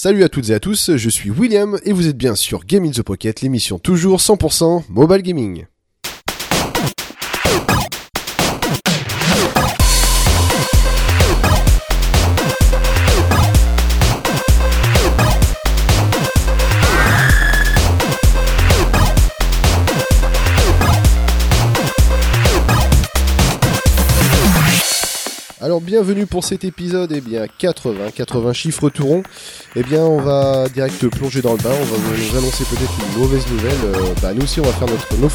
Salut à toutes et à tous, je suis William et vous êtes bien sur Game the Pocket, l'émission toujours 100% mobile gaming. Alors bienvenue pour cet épisode, eh bien 80, 80 chiffres tout rond. Eh bien on va direct plonger dans le bain, on va vous annoncer peut-être une mauvaise nouvelle. Euh, bah, nous aussi on va faire notre nos.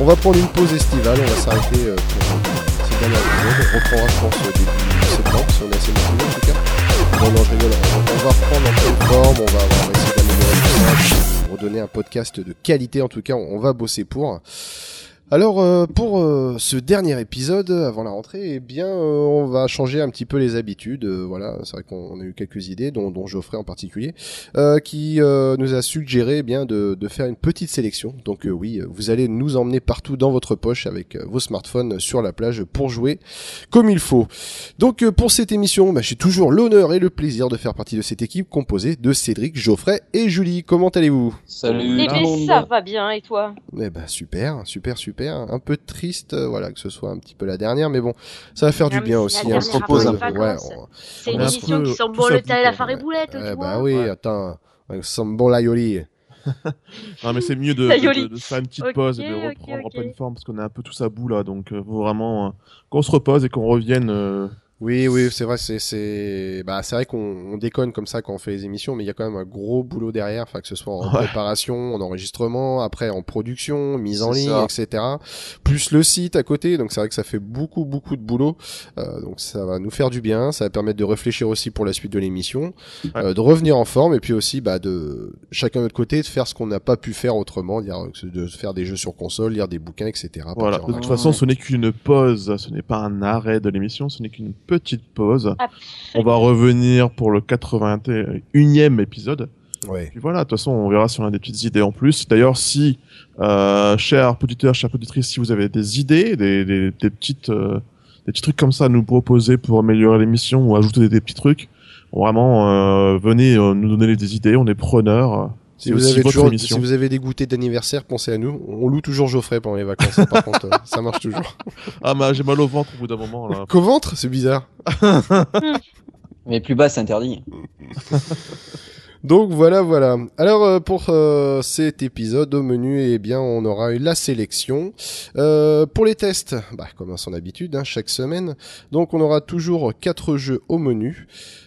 On va prendre une pause estivale, on va s'arrêter euh, pour ces dernières épisodes. On reprendra je pense au début septembre si on est assez motivé en tout cas. Non on, va reprendre en forme, on va, essayer d'améliorer tout ça, redonner un podcast de qualité en tout cas, on va bosser pour. Alors euh, pour euh, ce dernier épisode avant la rentrée, eh bien euh, on va changer un petit peu les habitudes. euh, voilà, c'est vrai qu'on a eu quelques idées, dont, dont Geoffrey en particulier, euh, qui euh, nous a suggéré eh bien de, de faire une petite sélection. Donc euh, oui, vous allez nous emmener partout dans votre poche avec vos smartphones sur la plage pour jouer comme il faut. Donc euh, pour cette émission, bah, j'ai toujours l'honneur et le plaisir de faire partie de cette équipe composée de Cédric, Geoffrey et Julie. Comment allez-vous? Salut Eh bien, ça va bien, et toi? Eh ben super, super, super. Un peu triste, euh, voilà, que ce soit un petit peu la dernière, mais bon, ça va faire Non, du bien aussi. la un dernière petit peu ouais, on- C'est On une un émission peu qui sent bon le et la quoi. farine boulette, eh tu bah oui, Ouais. attends, avec son bon laioli. Non mais c'est mieux de, Ça de, yoli. de- de se faire une petite pause et de reprendre en ok. pleine forme parce qu'on est un peu tous à bout là donc euh, vraiment euh, qu'on se repose et qu'on revienne. euh, Oui, oui, c'est vrai, c'est, c'est, bah, c'est vrai qu'on on déconne comme ça quand on fait les émissions, mais il y a quand même un gros boulot derrière, enfin que ce soit en Ouais. préparation, en enregistrement, après en production, mise en ligne, ça. etc. Plus le site à côté, donc c'est vrai que ça fait beaucoup, beaucoup de boulot. Euh, donc ça va nous faire du bien, ça va permettre de réfléchir aussi pour la suite de l'émission, Ouais. euh, de revenir en forme, et puis aussi, bah, de chacun de notre côté, de faire ce qu'on n'a pas pu faire autrement, dire de faire des jeux sur console, lire des bouquins, etc. Voilà. De toute façon, ce n'est qu'une pause, ce n'est pas un arrêt de l'émission, ce n'est qu'une petite pause. On va revenir pour le 81e épisode. Ouais. Puis voilà, de toute façon, on verra si on a des petites idées en plus. D'ailleurs, si, euh, chers auditeurs, chères auditrices, si vous avez des idées, des, des, des petites, euh, des petits trucs comme ça à nous proposer pour améliorer l'émission ou ajouter des, des petits trucs, vraiment, euh, venez euh, nous donner des idées, on est preneurs. Si vous, aussi avez votre toujours, si vous avez des goûters d'anniversaire, pensez à nous. On loue toujours Geoffrey pendant les vacances, hein, par contre, euh, ça marche toujours. Ah, mais j'ai mal au ventre au bout d'un moment, là. Qu'au ventre, c'est bizarre. Mais plus bas, c'est interdit. Donc voilà, voilà. Alors euh, pour euh, cet épisode au menu, eh bien on aura eu la sélection. Euh, pour les tests, bah, comme à son habitude, hein, chaque semaine. Donc on aura toujours quatre jeux au menu.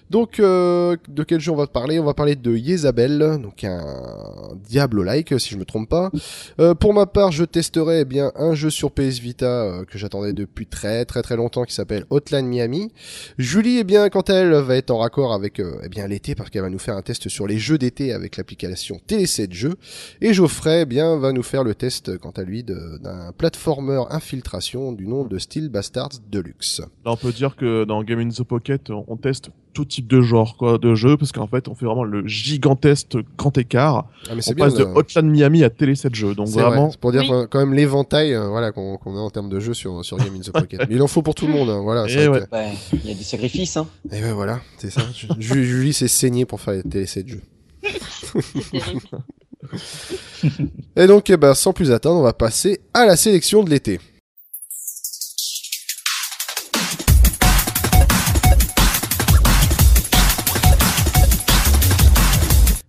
Donc euh, de quel jeu on va parler? On va parler de Yezabel, donc un Diablo-like si je me trompe pas. Euh, pour ma part, je testerai eh bien un jeu sur PS Vita euh, que j'attendais depuis très très très longtemps qui s'appelle Hotline Miami. Julie, eh bien, quant à elle, va être en raccord avec euh, eh bien l'été parce qu'elle va nous faire un test sur les jeux d'été avec l'application Télé 7 Jeux. Et Geoffrey, eh bien, va nous faire le test, quant à lui, d'un platformer infiltration du nom de Steel Bastards Deluxe. Là, on peut dire que dans Game in the Pocket, on teste tout type de genre, quoi, de jeu, parce qu'en fait, on fait vraiment le gigantesque grand écart. Ah, mais On bien. passe de là. Hotline Miami à Télé 7 jeux, donc vrai, vraiment, pour dire Oui. euh, quand même l'éventail euh, voilà, qu'on a en termes de jeux sur, sur Game in the Pocket. Mais il en faut pour tout le monde. hein, voilà, c'est Eh ouais. il y a des sacrifices, hein. Et ben voilà, c'est ça. Ju- Julie s'est saignée pour faire Télé 7 Jeux. Et donc, eh ben, sans plus attendre, on va passer à la sélection de l'été.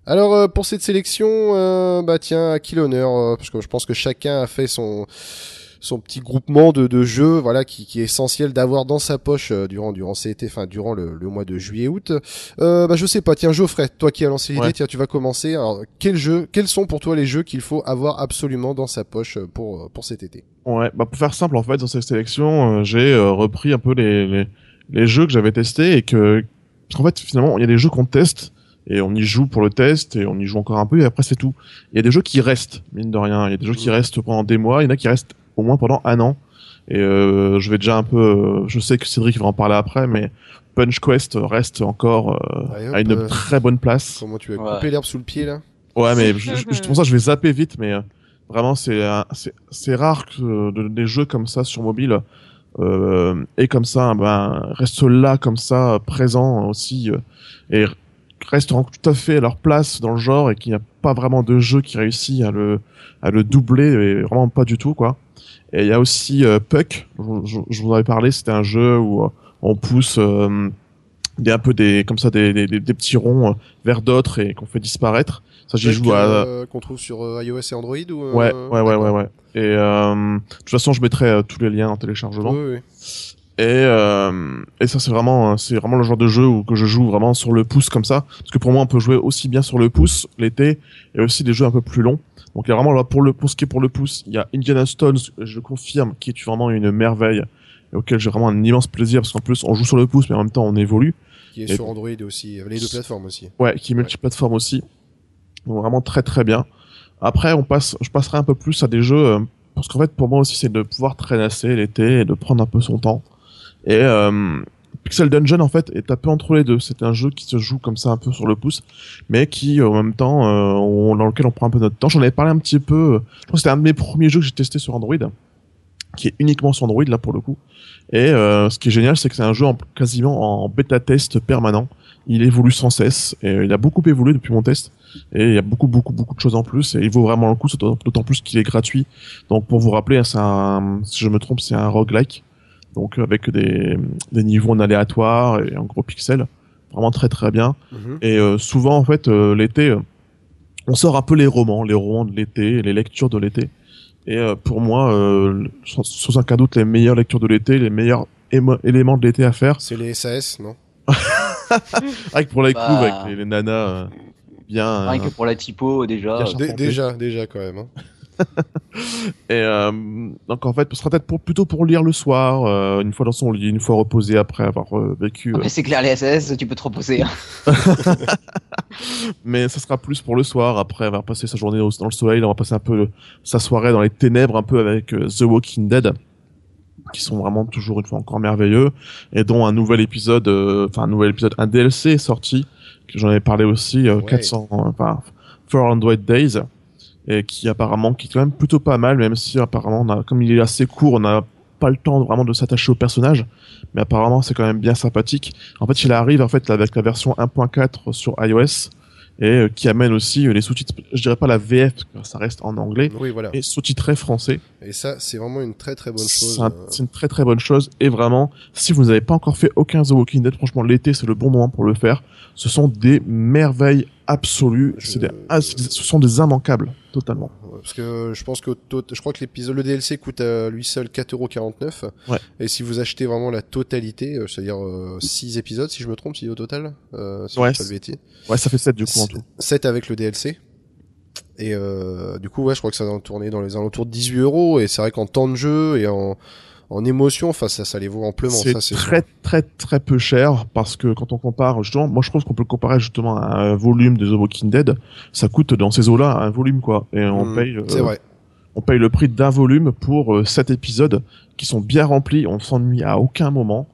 Alors euh, pour cette sélection, euh, bah tiens, à qui l'honneur euh, Parce que je pense que chacun a fait son son petit groupement de, de jeux, voilà, qui, qui est essentiel d'avoir dans sa poche euh, durant durant cet été, enfin durant le, le mois de juillet-août. Euh, bah je sais pas, tiens Geoffrey, toi qui as lancé l'idée, Ouais. tiens tu vas commencer. Alors quel jeu, quels sont pour toi les jeux qu'il faut avoir absolument dans sa poche euh, pour pour cet été? Ouais, bah pour faire simple en fait dans cette sélection, euh, j'ai euh, repris un peu les, les les jeux que j'avais testés et que parce qu'en fait finalement il y a des jeux qu'on teste et on y joue pour le test et on y joue encore un peu et après c'est tout. Il y a des jeux qui restent mine de rien, il y a des jeux qui restent pendant des mois, il y en a qui restent au moins pendant un an et euh, je vais déjà un peu, euh, je sais que Cédric va en parler après mais Punch Quest reste encore euh, hop, à une euh, très bonne place. Comment tu vas Ouais. couper l'herbe sous le pied là? Ouais, mais je, pour ça, je vais zapper vite, mais euh, vraiment, c'est c'est c'est rare que de- des jeux comme ça sur mobile euh, et comme ça, ben, restent là, comme ça, présents aussi, euh, et restent tout à fait à leur place dans le genre et qu'il n'y a pas vraiment de jeu qui réussit à le à le doubler, et vraiment pas du tout quoi. Et il y a aussi euh, Puck, je, vous en avais parlé, c'était un jeu où euh, on pousse euh, des un peu des comme ça des, des, des petits ronds euh, vers d'autres et qu'on fait disparaître. Ça j'y joue à qu'on trouve sur iOS et Android ou ouais ouais ouais ouais ouais. Et de toute façon je mettrai tous les liens en téléchargement. Oui, oui. Et, euh, et ça c'est vraiment c'est vraiment le genre de jeu où que je joue vraiment sur le pouce comme ça. Parce que pour moi on peut jouer aussi bien sur le pouce l'été et aussi des jeux un peu plus longs. Donc il y a vraiment là pour le pour ce qui est pour le pouce il y a Indiana Stones je confirme qui est vraiment une merveille et auquel j'ai vraiment un immense plaisir parce qu'en plus on joue sur le pouce mais en même temps on évolue. Qui est Et- sur Android aussi les deux plateformes aussi. Ouais qui est multiplateforme aussi. Donc vraiment très très bien. Après on passe je passerai un peu plus à des jeux euh, parce qu'en fait pour moi aussi c'est de pouvoir traînasser l'été et de prendre un peu son temps et euh, Pixel Dungeon en fait est un peu entre les deux. C'est un jeu qui se joue comme ça un peu sur le pouce, mais qui en même temps euh, on- dans lequel on prend un peu notre temps. J'en avais parlé un petit peu. euh, Je crois que c'était un de mes premiers jeux que j'ai testé sur Android, qui est uniquement sur Android là pour le coup. Et euh, ce qui est génial, c'est que c'est un jeu en, quasiment en bêta test permanent. Il évolue sans cesse et il a beaucoup évolué depuis mon test. Et il y a beaucoup beaucoup beaucoup de choses en plus et il vaut vraiment le coup, d'autant d'autant plus qu'il est gratuit. Donc pour vous rappeler, hein, c'est un, si je me trompe, c'est un roguelike donc avec des, des niveaux en aléatoire et en gros pixels vraiment très très bien Mhm. et euh, souvent en fait euh, l'été euh, on sort un peu les romans les romans de l'été les lectures de l'été et euh, pour moi euh, sans, sans aucun doute les meilleures lectures de l'été les meilleurs éléments de l'été à faire c'est les SAS non? Avec pour les Bah. coups avec les, les nanas euh, bien Rien euh, que pour la typo, déjà. Déjà déjà quand même hein. Et euh, donc en fait, ce sera peut-être pour, plutôt pour lire le soir, euh, une fois dans son lit, une fois reposé après avoir euh, vécu. c'est clair, les SS, tu peux te reposer. hein. mais ça sera plus pour le soir après avoir passé sa journée dans le soleil on va passer un peu le- sa soirée dans les ténèbres un peu avec euh, The Walking Dead qui sont vraiment toujours une fois encore merveilleux et dont un nouvel épisode euh, enfin un nouvel épisode un DLC est sorti que j'en avais parlé aussi euh, Ouais. 400 euh, enfin 400 Days et qui apparemment qui est quand même plutôt pas mal même si apparemment on a, comme il est assez court on n'a pas le temps vraiment de s'attacher au personnage. Mais apparemment c'est quand même bien sympathique. En fait il arrive en fait avec la version 1.4 sur iOS et euh, qui amène aussi euh, les sous-titres, je dirais pas la VF, parce que ça reste en anglais, oui voilà. et sous-titré français. et ça c'est vraiment une très très bonne chose C'est un- euh, c'est une très très bonne chose, et vraiment, si vous n'avez pas encore fait aucun The Walking Dead, franchement, l'été, c'est le bon moment pour le faire. Ce sont des merveilles absolues, Je- des- ah, ce sont des immanquables, totalement. Parce que je pense que je crois que l'épisode le DLC coûte à lui seul 4,49€. Ouais. Et si vous achetez vraiment la totalité, euh, c'est-à-dire 6 épisodes si je me trompe, si au total, euh, si Ouais, pas bêtises. Ouais, ça fait 7 du coup en tout. 7 avec le DLC. Et euh, du coup, ouais, je crois que ça va tourner dans les alentours de 18 euros. Et c'est vrai qu'en temps de jeu et en, en émotion, enfin, ça, ça les vaut amplement. C'est Ça, c'est très très très peu cher parce que quand on compare justement, moi je pense qu'on peut le comparer justement à un volume de The Walking Dead, ça coûte dans ces eaux-là un volume quoi, et on Hmm, paye. euh, vrai. on paye le prix d'un volume pour euh, sept épisodes qui sont bien remplis, on s'ennuie à aucun moment.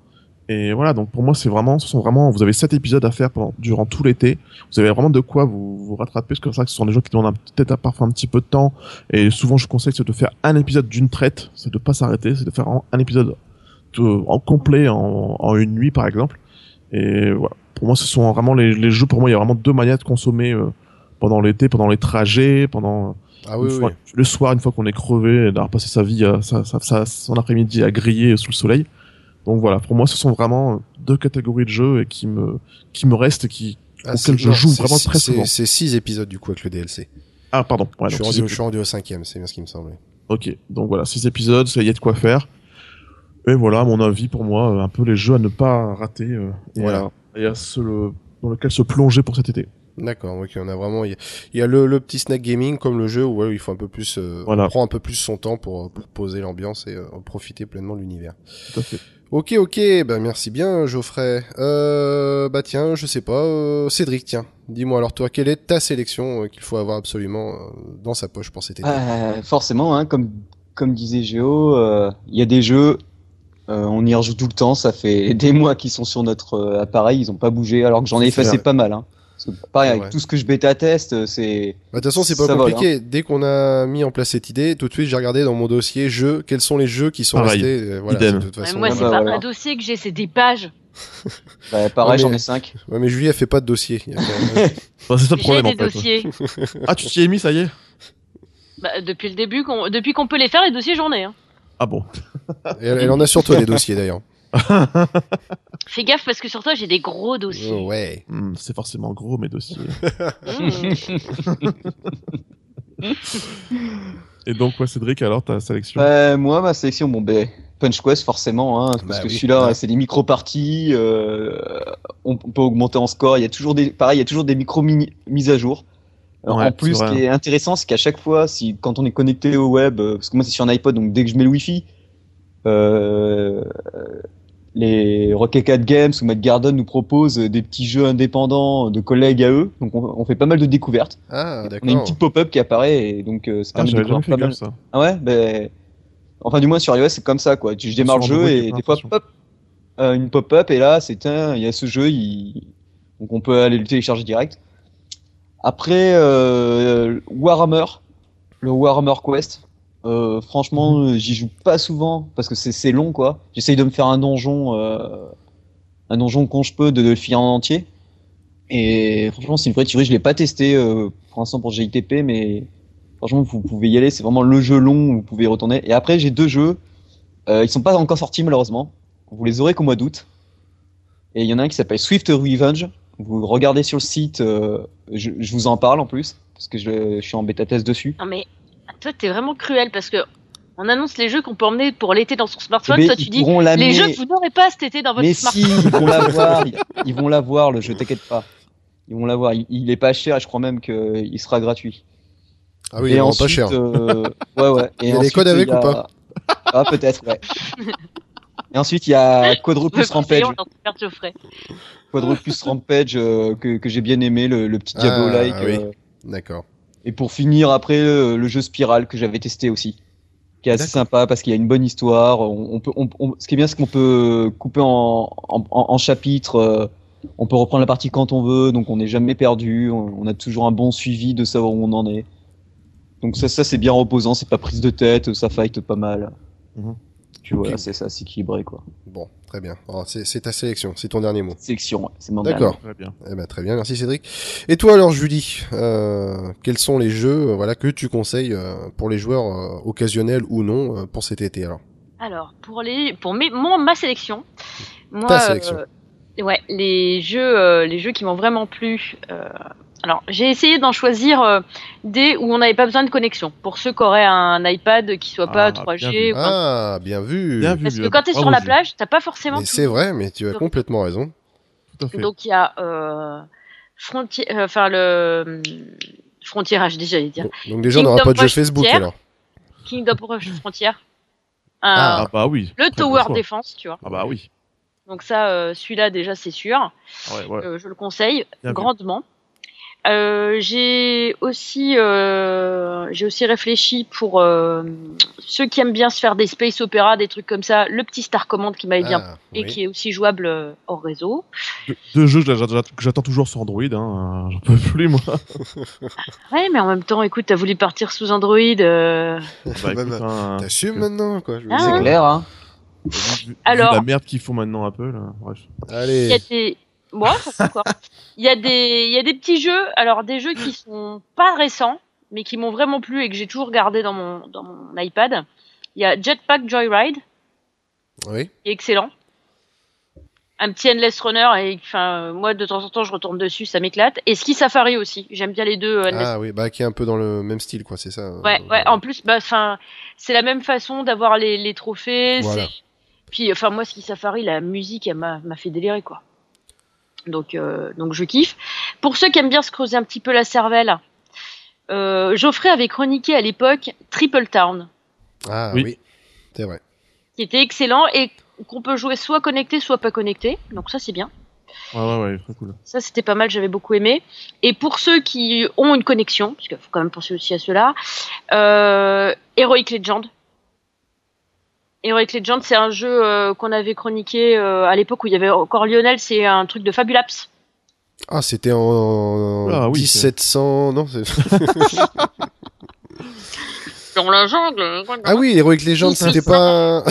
Et voilà, donc pour moi, c'est vraiment, ce sont vraiment, vous avez sept épisodes à faire pendant, durant tout l'été. Vous avez vraiment de quoi vous, vous rattraper, parce que c'est vrai que ce sont des gens qui demandent peut-être à parfois un petit peu de temps. Et souvent, je conseille c'est de faire un épisode d'une traite, c'est de pas s'arrêter, c'est de faire un, un épisode de- en complet en, en une nuit, par exemple. Et voilà, pour moi, ce sont vraiment les, les jeux. Pour moi, il y a vraiment deux manières de consommer euh, pendant l'été, pendant les trajets, pendant Ah oui. fois- le soir, une fois qu'on est crevé, d'avoir passé sa vie, à, sa, sa- sa- son après-midi à griller sous le soleil. Donc voilà, pour moi, ce sont vraiment deux catégories de jeux et qui me, qui me restent et qui, Ah, auquel c'est- je non, joue vraiment très souvent. C'est 6 épisodes du coup avec le DLC. ah, pardon. Ouais, je, suis rendu, six je suis rendu au cinquième, c'est bien ce qui me semblait. Ok, donc voilà, six épisodes, ça y est de quoi faire. Et voilà, mon avis, pour moi, euh, un peu les jeux à ne pas rater euh, et, Voilà. à, et à se, dans lequel se plonger pour cet été. D'accord, ok, on a vraiment, il y a, il y a le, le petit snack gaming comme le jeu où ouais, il faut un peu plus, euh, Voilà. on prend un peu plus son temps pour, pour poser l'ambiance et euh, profiter pleinement de l'univers. Tout à fait. Ok, ok, bah merci bien Geoffrey. Euh, bah tiens, je sais pas, euh, Cédric, tiens, dis-moi alors toi, quelle est ta sélection euh, qu'il faut avoir absolument euh, dans sa poche pour cet été? Forcément, hein, comme, comme disait Géo, euh, il y a des jeux, euh, on y rejoue tout le temps, ça fait des mois qu'ils sont sur notre appareil, ils ont pas bougé, alors que j'en ai effacé pas mal. Hein. Pareil, avec tout ce que je bêta teste, euh, c'est... Bah, De toute façon, c'est pas Ça vole, compliqué. Dès qu'on a mis en place cette idée, tout de suite, j'ai regardé dans mon dossier jeux, quels sont les jeux qui sont Pareil. restés. euh, voilà, Idem. de toute façon. moi, c'est bah, pas voilà. un dossier que j'ai, c'est des pages. Bah, pareil, Ouais, j'en ai 5. Ouais, mais Julie, elle fait pas de dossier. Même- Bah, c'est ça le problème en fait. dossiers. Ah, tu t'y es mis, ça y est Bah, depuis le début, qu'on- depuis qu'on peut les faire, les dossiers, j'en ai. Hein. Ah bon. Et elle, elle en a sur toi des dossiers d'ailleurs. Fais gaffe parce que sur toi, j'ai des gros dossiers. Oh, ouais. Hmm, c'est forcément gros mes dossiers. Mmh. Et donc, ouais, Cédric, alors ta sélection? Euh, moi, ma sélection, bon, ben, Punch Quest, forcément, hein, parce Bah que oui, celui-là, ouais. c'est des micro-parties, euh, on, peut augmenter en score, il y a toujours des, pareil, il y a toujours des micro-mises à jour. Alors, Ouais, en plus, ce qui est intéressant, c'est qu'à chaque fois, si, quand on est connecté au web, euh, parce que moi, c'est sur un iPod, donc dès que je mets le Wi-Fi, euh, les Rocket Cat Games ou Matt Garden nous proposent des petits jeux indépendants de collègues à eux, donc on, on fait pas mal de découvertes. Ah, On a une petite pop-up qui apparaît, et donc, euh, ça Ah, permet de découvrir pas mal. ça. Ah ouais, ben. Enfin, du moins sur iOS, c'est comme ça, quoi. Tu- Je démarre le jeu et des fois, pop, euh, une pop-up, et là, c'est un, il y a ce jeu, il... donc on peut aller le télécharger direct. Après, euh, Warhammer, le Warhammer Quest. Euh, franchement, euh, j'y joue pas souvent parce que c'est c'est long, quoi. J'essaye de me faire un donjon, euh, un donjon quand je peux, de, de le finir en entier. Et franchement, c'est une vraie tuerie. Je l'ai pas testé euh, pour l'instant pour GITP, mais Franchement, vous pouvez y aller. C'est vraiment le jeu long où vous pouvez y retourner. Et après, j'ai deux jeux. Euh, ils sont pas encore sortis malheureusement. Vous les aurez qu'au mois d'août. Et il y en a un qui s'appelle Swift Revenge. Vous regardez sur le site. euh, je, je vous en parle en plus parce que je, je suis en bêta test dessus. Non mais toi t'es vraiment cruel parce que on annonce les jeux qu'on peut emmener pour l'été dans son smartphone. Toi tu dis les jeux que vous n'aurez pas cet été dans votre Mais smartphone. si, ils vont l'avoir. Ils, ils vont l'avoir le jeu. T'inquiète pas. Ils vont l'avoir. Il, il est pas cher et je crois même qu'il sera gratuit. Ah oui, et il ensuite, pas cher. euh, ouais, ouais. Et Il y a des ensuite, codes avec il y a- ou pas Ah, peut-être, ouais. Et ensuite, il y a Quadrupus Rampage. Quadrupus Rampage euh, que, que j'ai bien aimé, le, le petit Ah, Diablo-like. oui. euh. D'accord. Et pour finir, après, euh, le jeu Spiral que j'avais testé aussi. Qui est assez sympa parce qu'il y a une bonne histoire. On, on peut, on- on- ce qui est bien, c'est qu'on peut couper en, en, en- chapitres. euh, on peut reprendre la partie quand on veut, donc on n'est jamais perdu. On, on a toujours un bon suivi de savoir où on en est. Donc ça, ça c'est bien reposant, c'est pas prise de tête, ça fight pas mal. Mhm. Puis voilà, c'est ça, c'est équilibré quoi. Bon, très bien. Alors, c'est ta sélection, c'est ton dernier mot. Sélection, ouais, c'est mon D'accord. Très bien. Eh ben, très bien, merci Cédric. Et toi alors Julie, euh, quels sont les jeux euh, voilà, que tu conseilles euh, pour les joueurs euh, occasionnels ou non pour cet été alors? Alors pour les pour mes, mon, ma sélection, moi Ta sélection. euh, ouais les jeux euh, les jeux qui m'ont vraiment plu. Euh, alors j'ai essayé d'en choisir euh, des où on n'avait pas besoin de connexion pour ceux qui auraient un iPad qui soit pas Ah, bien 3G. vu. ou Ah, bien vu. Bien vu. Parce que bien quand vu. t'es sur la plage, t'as pas forcément. C'est vrai, mais tu as complètement raison. Tout à fait. Donc il y a euh, Frontier, euh, enfin le Frontier HD, j'allais dire. Donc, donc déjà on n'aura Kingdom pas de jeu Facebook Frontier. alors. Kingdom Rush Frontier. Un- Ah bah oui. le Tower. Defense, tu vois. Ah bah oui. Donc ça, euh, celui-là déjà c'est sûr. Ouais, ouais. Euh, je le conseille Bien vu. Euh, j'ai aussi euh, j'ai aussi réfléchi pour euh, ceux qui aiment bien se faire des space opéra, des trucs comme ça, le petit Star Command qui m'avait bien Ah, et oui. qui est aussi jouable euh, hors réseau. Deux, deux jeux que j'attends- toujours sur Android. Hein. J'en peux plus moi. Ouais, mais en même temps, écoute, t'as voulu partir sous Android. euh, Bah, Bah, bah, hein, T'assumes maintenant quoi. Ah. C'est clair, hein. vu- vu- vu Alors- la merde qu'ils font maintenant un peu là. Bref. Allez. Moi, quoi Il y a des il y a des petits jeux, alors des jeux qui sont pas récents, mais qui m'ont vraiment plu et que j'ai toujours gardé dans mon dans mon iPad. Il y a Jetpack Joyride, Oui. qui est excellent. Un petit Endless Runner et enfin moi de temps en temps je retourne dessus, ça m'éclate. Et Ski Safari aussi, j'aime bien les deux. euh, Endless Ah oui, bah qui est un peu dans le même style quoi, c'est ça. Ouais, euh, ouais. En plus, bah, enfin, c'est la même façon d'avoir les, les trophées. Voilà. Puis, enfin, moi, Ski Safari, la musique, elle m'a fait délirer, quoi. Donc, euh, donc, je kiffe. Pour ceux qui aiment bien se creuser un petit peu la cervelle, euh, Geoffrey avait chroniqué à l'époque Triple Town, Ah Oui. oui, c'est vrai. qui était excellent et qu'on peut jouer soit connecté, soit pas connecté. Donc ça, c'est bien. Ouais ouais ouais, très cool. Ça, c'était pas mal, j'avais beaucoup aimé. Et pour ceux qui ont une connexion, parce qu'il faut quand même penser aussi à cela, euh, Heroic Legend. Heroic Legend, c'est un jeu euh, qu'on avait chroniqué euh, à l'époque où il y avait encore Lionel, c'est un truc de Fabulapse. Ah, c'était en Ah oui, 1700, non c'est- Dans la jungle. Ah oui, Heroic Legends, Oui, c'était c'est pas.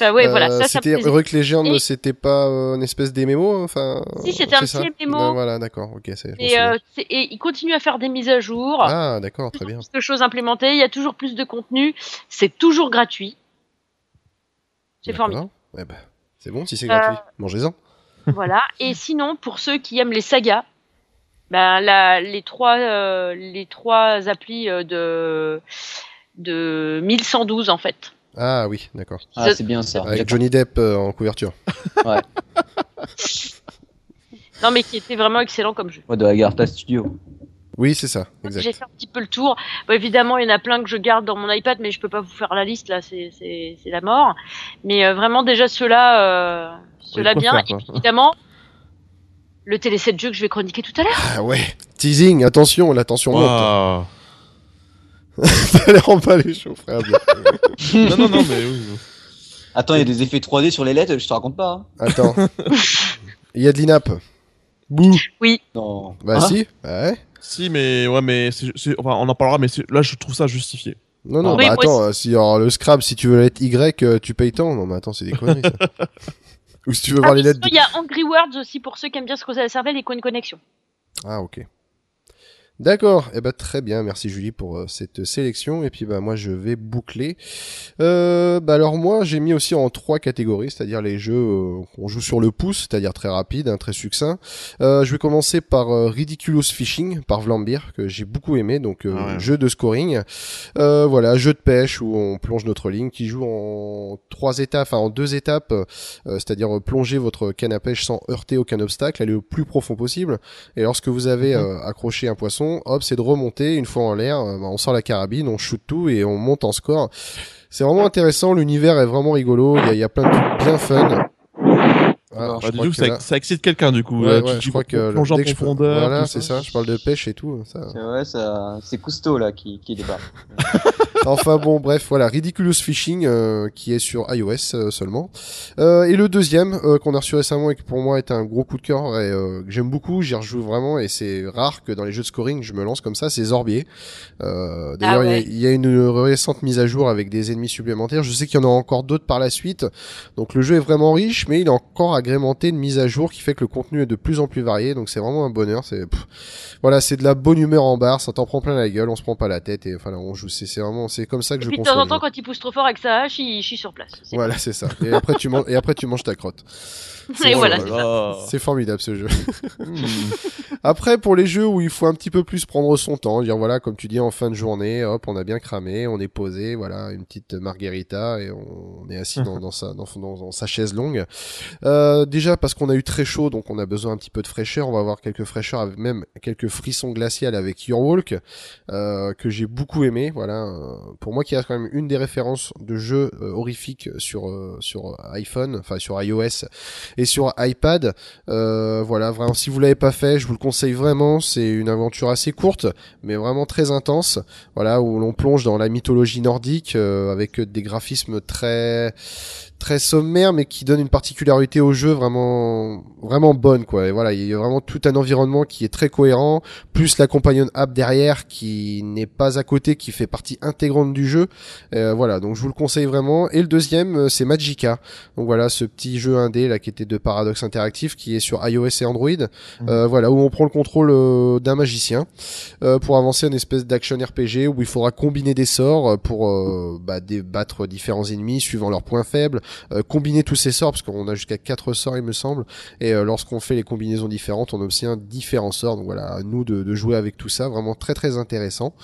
Enfin, ouais, voilà, Euh, ça, ça c'était plaisait. Heroic Legend, Et- c'était pas euh, une espèce d'MMO, enfin. Si, c'était un ça petit MMO. Non, voilà, d'accord, ok, Et, euh, et il continue à faire des mises à jour. Ah, d'accord, très bien. plus de choses implémentées, il y a toujours plus de contenu, c'est toujours gratuit. C'est formidable. Ouais, bah, c'est bon, si c'est Euh, gratuit, mangez-en. voilà. Et sinon, pour ceux qui aiment les sagas, ben, la- les trois, euh, les trois applis de de 1112 en fait. Ah oui, d'accord. Ah, c'est bien ça. Avec. Johnny Depp euh, en couverture. Non, mais qui était vraiment excellent comme jeu. Ouais, de Agartha Studio. Oui, c'est ça, J'ai fait un petit peu le tour. Bon, évidemment, il y en a plein que je garde dans mon iPad, mais je peux pas vous faire la liste là, c'est c'est c'est la mort. Mais euh, vraiment déjà ceux-là, euh, ceux-là bien. faire, Et puis, évidemment, le télé 7 jeu que je vais chroniquer tout à l'heure. Ah ouais, teasing, attention, l'attention monte. Ça les rend pas les chauds, frère. non, non, non, mais oui. Attends, il y a des effets 3D sur les lettres, je te raconte pas. hein. Attends. Il y a de l'INAP. Bouh. Non. Bah Hein si, bah ouais. Si, mais ouais, mais c'est- c'est- enfin, on en parlera, mais c'est- là, je trouve ça justifié. Non, non, Oui, bah moi attends, euh, si alors, le Scrabble, si tu veux être Y, euh, tu payes tant. Non, mais attends, c'est des conneries, ça. Ou si tu veux voir Ah, les lettres. Il y a Angry Words aussi pour ceux qui aiment bien se creuser la cervelle et qui ont une connexion. Ah, ok. D'accord, et eh ben très bien, merci Julie pour euh, cette sélection. Et puis bah moi je vais boucler. Euh, bah alors moi j'ai mis aussi en trois catégories, c'est-à-dire les jeux euh, qu'on joue sur le pouce, c'est-à-dire très rapide, hein, très succinct. Euh, je vais commencer par Ridiculous Fishing par Vlambeer que j'ai beaucoup aimé, donc Ah ouais. jeu de scoring. Euh, voilà, jeu de pêche où on plonge notre ligne, qui joue en trois étapes, enfin en deux étapes, euh, c'est-à-dire plonger votre canne à pêche sans heurter aucun obstacle, aller au plus profond possible. Et lorsque vous avez Mhm. accroché un poisson, hop, c'est de remonter une fois en l'air. euh, bah, on sort la carabine, on shoot tout et on monte en score. C'est vraiment intéressant. L'univers est vraiment rigolo. Il y a, il y a plein de trucs bien fun. Ah, je Bah, du coup, que ça, là- ça excite quelqu'un, du coup. Ouais, là, ouais, tu- je tu crois que plonges en je- profondeur. voilà, c'est ça. Je parle de pêche et tout. Ça. C'est ouais, ça, c'est Cousteau là qui, qui débarque. enfin bon, bref, voilà, Ridiculous Fishing euh, qui est sur iOS euh, seulement. Euh, et le deuxième euh, qu'on a reçu récemment et qui pour moi est un gros coup de cœur et euh, que j'aime beaucoup, j'y rejoue vraiment et c'est rare que dans les jeux de scoring je me lance comme ça, c'est Zorbier. Euh, D'ailleurs, Ah il y ouais. y, a une récente mise à jour avec des ennemis supplémentaires. Je sais qu'il y en a encore d'autres par la suite. Donc le jeu est vraiment riche, mais il est encore agrémenté de mises à jour qui fait que le contenu est de plus en plus varié. Donc c'est vraiment un bonheur. C'est voilà, c'est de la bonne humeur en barre, ça t'en prend plein la gueule, on se prend pas la tête et enfin là, on joue. C'est vraiment, c'est comme ça que Et je puis de temps en temps, quand il pousse trop fort avec sa hache, il chie sur place. C'est Voilà, c'est ça. Et après tu manges, et après tu manges ta crotte. Oh voilà, là c'est. C'est formidable ce jeu. Après, pour les jeux où il faut un petit peu plus prendre son temps, dire voilà, comme tu dis, en fin de journée, hop, on a bien cramé, on est posé, voilà, une petite margarita et on est assis dans, dans sa dans, dans- dans sa chaise longue. Euh, déjà parce qu'on a eu très chaud, donc on a besoin un petit peu de fraîcheur. On va avoir quelques fraîcheurs, avec même quelques frissons glaciales avec Your Walk, euh, que j'ai beaucoup aimé. Voilà, pour moi qui a quand même une des références de jeux euh, horrifiques sur euh, sur iPhone, enfin sur iOS et sur iPad. Euh, voilà, vraiment, si vous l'avez pas fait, je vous le conseille vraiment. C'est une aventure assez courte, mais vraiment très intense. Voilà, où l'on plonge dans la mythologie nordique avec des graphismes très très sommaires, mais qui donnent une particularité au jeu vraiment vraiment bonne, quoi. Et voilà, il y a vraiment tout un environnement qui est très cohérent, plus la companion app derrière qui n'est pas à côté, qui fait partie intégrante du jeu. Euh, voilà, donc je vous le conseille vraiment. Et le deuxième, euh, c'est Magica. Donc voilà, ce petit jeu indé là qui était de Paradox Interactive, qui est sur iOS et Android. Euh, voilà, où on prend le contrôle euh, d'un magicien euh, pour avancer une espèce d'action RPG où il faudra combiner des sorts pour bah, débattre différents ennemis suivant leurs points faibles, combiner tous ces sorts parce qu'on a jusqu'à quatre sorts il me semble. Et euh, lorsqu'on fait les combinaisons différentes, on obtient différents sorts. Donc voilà, à nous de, de jouer avec tout ça, vraiment très très intéressant.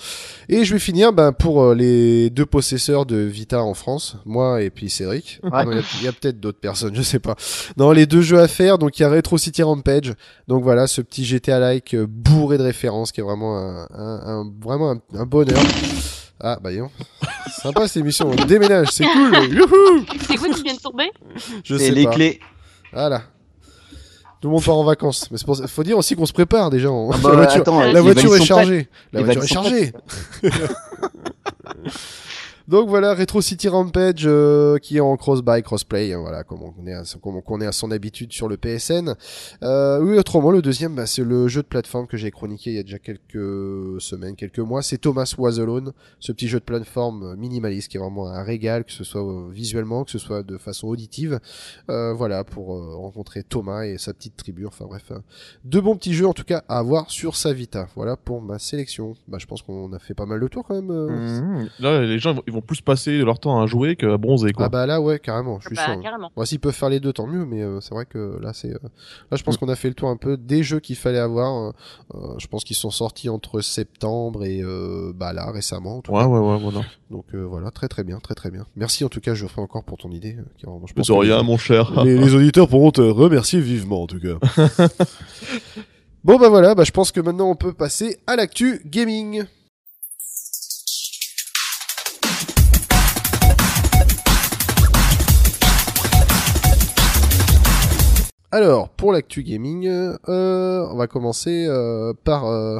Et je vais finir ben, pour euh, les deux possesseurs de Vita en France, moi et puis Cédric. Ouais. Non, Il y a, peut-être d'autres personnes, je sais pas. Non, les deux jeux à faire, donc il y a Retro City Rampage. Donc voilà, ce petit GTA-like euh, bourré de références qui est vraiment un, un- un- vraiment un, un bonheur. Ah bah non. Sympa cette émission, on déménage, c'est cool. Youhou C'est quoi qui vient de tomber? Je C'est sais les pas. clés. Voilà. Tout le monde part en vacances. Mais c'est pour ça- faut dire aussi qu'on se prépare déjà. Ah bah, la voiture, attends, la les voiture est sont chargée. La Les voiture est valises sont chargée. Donc voilà, Retro City Rampage euh, qui est en cross-buy, crossplay, hein, voilà, comme on est à, comme on est à son habitude sur le PSN. Euh, oui, autrement, le deuxième, bah, c'est le jeu de plateforme que j'ai chroniqué il y a déjà quelques semaines, quelques mois. C'est Thomas Was Alone, ce petit jeu de plateforme minimaliste qui est vraiment un régal, que ce soit euh, visuellement, que ce soit de façon auditive. Euh, voilà, pour euh, rencontrer Thomas et sa petite tribu. Enfin bref, euh, deux bons petits jeux en tout cas à avoir sur sa Vita. Voilà pour ma sélection. Bah, je pense qu'on a fait pas mal de tours quand même. euh. Là, les gens, ils vont- ils vont plus passer leur temps à jouer qu'à bronzer, quoi. Ah bah là ouais carrément, je suis Bah, sûr. carrément. Bon, s'ils peuvent faire les deux, tant mieux, mais euh, c'est vrai que là, c'est. euh, Là, je pense qu'on a fait le tour un peu des jeux qu'il fallait avoir. euh, je pense qu'ils sont sortis entre septembre et euh, bah là récemment. en tout Ouais, cas. ouais, ouais, voilà. Donc euh, voilà, très très bien, très très bien. Merci en tout cas, Geoffrey encore pour ton idée. qui est vraiment- je pense de rien, les- mon cher. les, les auditeurs pourront te remercier vivement en tout cas. bon bah voilà, bah, je pense que maintenant on peut passer à l'actu gaming. Alors, pour l'actu gaming, euh, on va commencer euh, par... euh,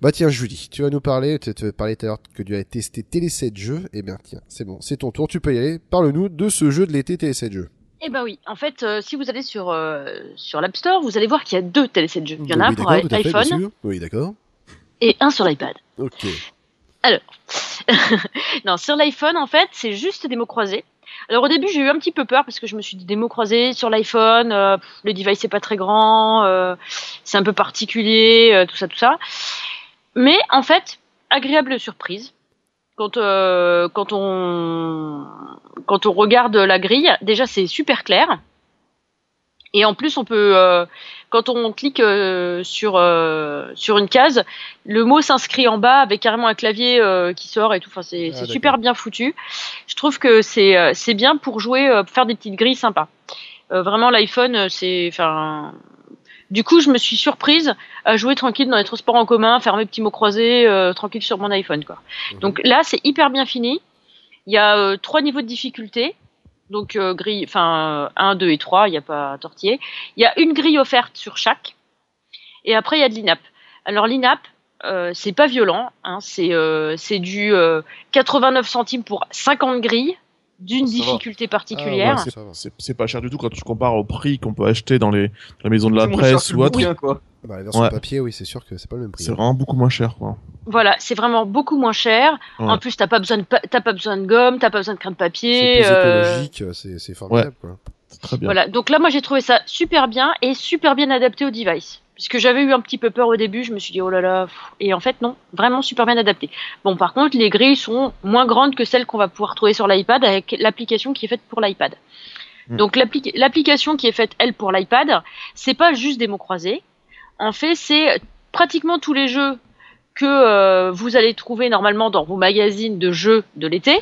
Bah tiens, Julie, tu vas nous parler, tu tu parlais tout à l'heure que tu as testé Télé 7 jeux. Eh bien tiens, c'est bon, c'est ton tour, tu peux y aller. Parle-nous de ce jeu de l'été Télé 7 jeux. Eh ben oui, en fait, si vous allez sur, sur l'App Store, vous allez voir qu'il y a deux téléset de jeux. Il y en a un Oui, pour d'accord, tout à fait, bien iPhone sûr. Oui, d'accord. et un sur l'iPad. Ok. non, sur l'iPhone, en fait, c'est juste des mots croisés. Alors au début, j'ai eu un petit peu peur parce que je me suis dit des mots croisés sur l'iPhone, euh, le device c'est pas très grand, euh, c'est un peu particulier, euh, tout ça, tout ça. Mais en fait, agréable surprise. Quand, quand, on, quand on regarde la grille, déjà c'est super clair. Et en plus, on peut, quand on clique euh, sur, euh, sur une case, le mot s'inscrit en bas avec carrément un clavier euh, qui sort et tout. Enfin, c'est Ah, super bien foutu. Je trouve que c'est euh, c'est bien pour jouer, euh, pour faire des petites grilles sympas. Euh, vraiment, l'iPhone, c'est. Enfin. Du coup, je me suis surprise à jouer tranquille dans les transports en commun, faire mes petits mots croisés, euh, tranquille sur mon iPhone, quoi. Mhm. Donc là, c'est hyper bien fini. Il y a euh, trois niveaux de difficulté. Donc euh, grille, enfin 1, 2 et 3, il n'y a pas à tortiller. Il y a une grille offerte sur chaque. Et après, il y a de l'INAP. Alors l'INAP, euh, c'est pas violent, hein, c'est euh, du euh, 89 centimes pour 50 grilles d'une va. difficulté Ah, particulière. ouais. C'est c'est pas cher du tout quand tu compares au prix qu'on peut acheter dans les, dans les maisons de la C'est presse ou autre. bouquin, quoi. Bah, la version Ouais. papier, oui, c'est sûr que c'est pas le même prix. C'est vraiment beaucoup moins cher, quoi. Voilà, c'est vraiment beaucoup moins cher. Ouais. En plus, t'as pas besoin de pa- t'as pas besoin de gomme, t'as pas besoin de crème C'est papier. plus euh, écologique, c'est c'est formidable. Quoi. C'est très bien. Voilà, donc là, moi, j'ai trouvé ça super bien et super bien adapté au device. Puisque j'avais eu un petit peu peur au début, je me suis dit, oh là là, et en fait, non, vraiment super bien adapté. Bon, par contre, les grilles sont moins grandes que celles qu'on va pouvoir trouver sur l'iPad avec l'application qui est faite pour l'iPad. Mm. Donc, l'appli- l'application qui est faite, elle, pour l'iPad, c'est pas juste des mots croisés. En fait, c'est pratiquement tous les jeux que euh, vous allez trouver normalement dans vos magazines de jeux de l'été.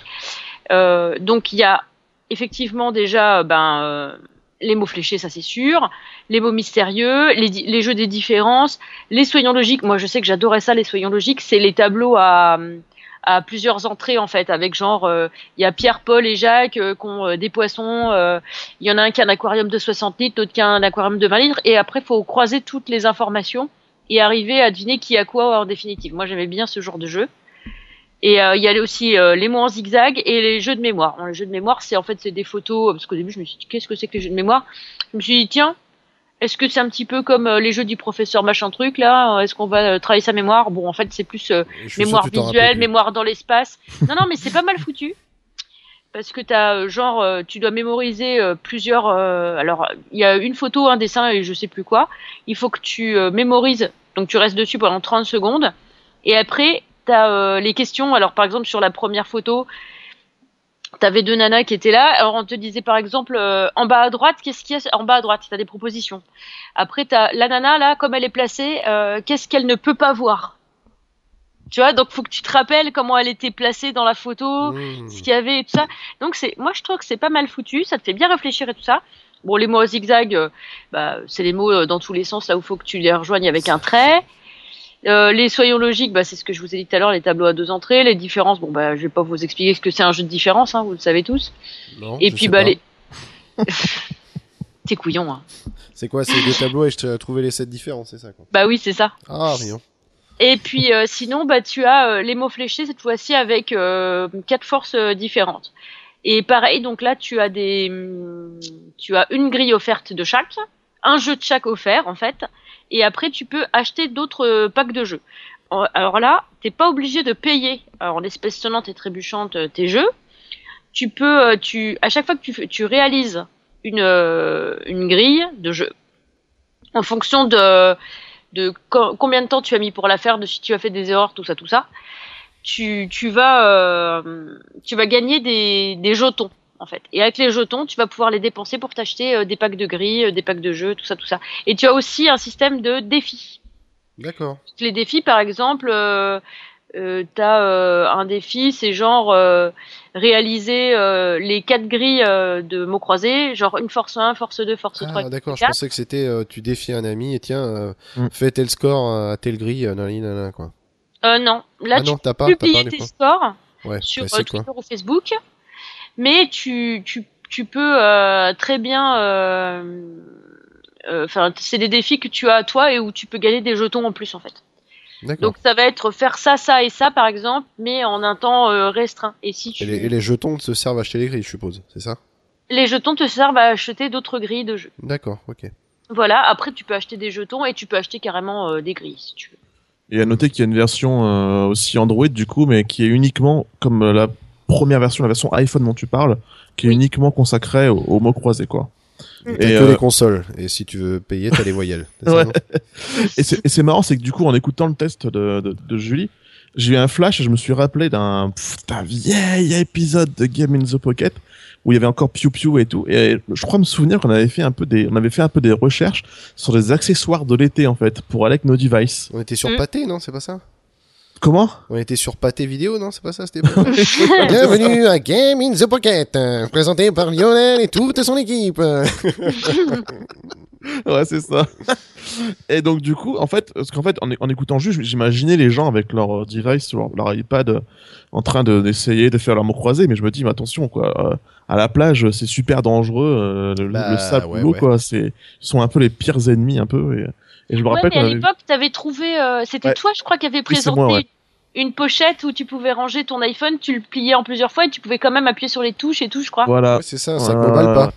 Euh, donc, il y a effectivement déjà ben, euh, les mots fléchés, ça c'est sûr, les mots mystérieux, les, les jeux des différences, les soyons logiques. Moi, je sais que j'adorais ça, les soyons logiques. C'est les tableaux à, à plusieurs entrées en fait, avec genre euh, il y a Pierre, Paul et Jacques euh, qui ont euh, des poissons. euh, Il y en a un qui a un aquarium de 60 litres, l'autre qui a un aquarium de 20 litres, et après faut croiser toutes les informations et arriver à deviner qui a quoi en définitive. Moi, j'aimais bien ce genre de jeu. Et euh, il y a aussi euh, les mots en zigzag et les jeux de mémoire. Les jeux de mémoire, c'est en fait c'est des photos parce qu'au début je me suis dit qu'est-ce que c'est que les jeux de mémoire? Je me suis dit tiens, est-ce que c'est un petit peu comme euh, les jeux du professeur machin truc là? Est-ce qu'on va euh, travailler sa mémoire? Bon, en fait c'est plus euh, mémoire visuelle, mémoire dans l'espace. Non, non, mais c'est pas mal foutu. Parce que t'as euh, genre, euh, tu dois mémoriser euh, plusieurs. euh, alors, il y a une photo, un dessin et je sais plus quoi. Il faut que tu euh, mémorises. Donc, tu restes dessus pendant 30 secondes. Et après, t'as euh, les questions. Alors, par exemple, sur la première photo, t'avais deux nanas qui étaient là. Alors, on te disait par exemple, euh, en bas à droite, qu'est-ce qu'il y a En bas à droite, t'as des propositions. Après, t'as la nana là, comme elle est placée, euh, qu'est-ce qu'elle ne peut pas voir? Tu vois, donc faut que tu te rappelles comment elle était placée dans la photo, Mmh. ce qu'il y avait et tout ça. Donc c'est, moi je trouve que c'est pas mal foutu, ça te fait bien réfléchir et tout ça. Bon, les mots zigzag, euh, bah, c'est les mots dans tous les sens là où faut que tu les rejoignes avec un trait. Euh, les soyons logiques, bah, c'est ce que je vous ai dit tout à l'heure, les tableaux à deux entrées, les différences. Bon, bah, je vais pas vous expliquer ce que c'est un jeu de différence, hein, vous le savez tous. Non, et je puis sais bah pas. les, t'es couillon, hein. C'est quoi C'est des tableaux et je t'ai trouvé les 7 différents, c'est ça quoi Bah oui, c'est ça. Ah, rien. Et puis euh, sinon, bah, tu as euh, les mots fléchés cette fois-ci avec euh, quatre forces euh, différentes. Et pareil, donc là, tu as des, hum, tu as une grille offerte de chaque, un jeu de chaque offert en fait, et après tu peux acheter d'autres euh, packs de jeux. Alors là, t'es pas obligé de payer en espèces sonnantes et trébuchantes euh, tes jeux. Tu peux, euh, tu, à chaque fois que tu, réalises une, une grille de jeux, en fonction de, de co- combien de temps tu as mis pour la faire, de si tu as fait des erreurs, tout ça, tout ça, tu, tu vas, tu vas gagner des, des jetons. En fait. Et avec les jetons, tu vas pouvoir les dépenser pour t'acheter euh, des packs de grilles, euh, des packs de jeux, tout ça, tout ça. Et tu as aussi un système de défis. D'accord. Les défis, par exemple, euh, euh, t'as euh, un défi, c'est genre euh, réaliser euh, les quatre grilles euh, de mots croisés, genre une force 1, force 2, force 3. Ah, d'accord, je pensais que c'était euh, tu défies un ami et tiens, euh, Mm. fais tel score à telle grille, nanani, nanana, quoi. Euh, non, là ah tu non, t'as pas, peux t'as pas tes scores Ouais, sur bah. Twitter ou Facebook, mais tu, tu, tu peux euh, très bien. euh, euh, Enfin, c'est des défis que tu as à toi et où tu peux gagner des jetons en plus en fait. Donc ça va être faire ça, ça et ça par exemple, mais en un temps euh, restreint. Et si tu... Et les, et les jetons se servent à acheter les grilles, je suppose, c'est ça? Les jetons te servent à acheter d'autres grilles de jeu. D'accord, ok. Voilà, après tu peux acheter des jetons et tu peux acheter carrément euh, des grilles si tu veux. Et à noter qu'il y a une version euh, aussi Android du coup, mais qui est uniquement comme euh, la première version, la version iPhone dont tu parles, qui est uniquement consacrée aux, aux mots croisés quoi. Mm. T'as Et, que euh, les consoles, et si tu veux payer, t'as les voyelles. Ouais. Et c'est marrant, c'est que du coup, en écoutant le test de, de, de Julie, j'ai eu un flash et je me suis rappelé d'un pff, d'un vieil épisode de Game in the Pocket où il y avait encore Pew Pew et tout. Et je crois me souvenir qu'on avait fait un peu des, on avait fait un peu des recherches sur des accessoires de l'été en fait pour aller avec nos devices. On était sur Mm. Pâté, non? C'est pas ça? Comment On était sur Pâté vidéo, non C'est pas ça, c'était pas Bienvenue à Game in the Pocket, présenté par Lionel et toute son équipe. Ouais, c'est ça. Et donc du coup, en fait, parce qu'en fait, en, en écoutant juste, j'imaginais les gens avec leur euh, device, leur, leur iPad, euh, en train de- d'essayer de, faire leur mot croisé, mais je me dis, mais attention, quoi, euh, à la plage, c'est super dangereux, euh, le, Bah, le sable, ouais, l'eau, ouais. quoi, c'est, ils sont un peu les pires ennemis, un peu. Et, et je me Ouais, rappelle mais à avait l'époque, t'avais trouvé, euh, c'était Ouais. toi, je crois, qui avait Oui, présenté moi, ouais. une pochette où tu pouvais ranger ton iPhone, tu le pliais en plusieurs fois et tu pouvais quand même appuyer sur les touches et tout, je crois. Voilà. ouais, c'est ça, un sac mobile pas.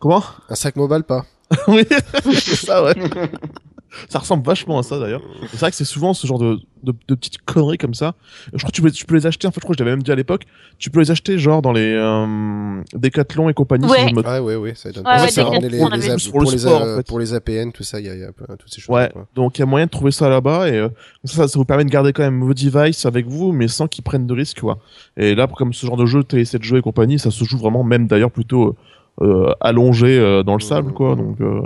Comment? Un sac mobile pas. Oui, c'est ça, ouais. ça ressemble vachement à ça d'ailleurs. C'est vrai que c'est souvent ce genre de, de, de petites conneries comme ça. Je crois que tu peux, tu peux les acheter, en fait, je crois que je l'avais même dit à l'époque, tu peux les acheter genre dans les euh, Decathlon et compagnie. Ouais. si me- Ouais, ouais, ouais, ça donne Ouais, pas. ouais, ça, les, les vu. pour, Pour le les, sport, euh, en fait. pour les APN, tout ça, il y a, il y a toutes ces choses. Ouais, donc il y a moyen de trouver ça là-bas et euh, ça, ça vous permet de garder quand même vos devices avec vous, mais sans qu'ils prennent de risques, quoi. Et là, comme ce genre de jeu, télé 7 jeux et compagnie, ça se joue vraiment même d'ailleurs plutôt euh, allongé euh, dans le sable, quoi. Donc, euh,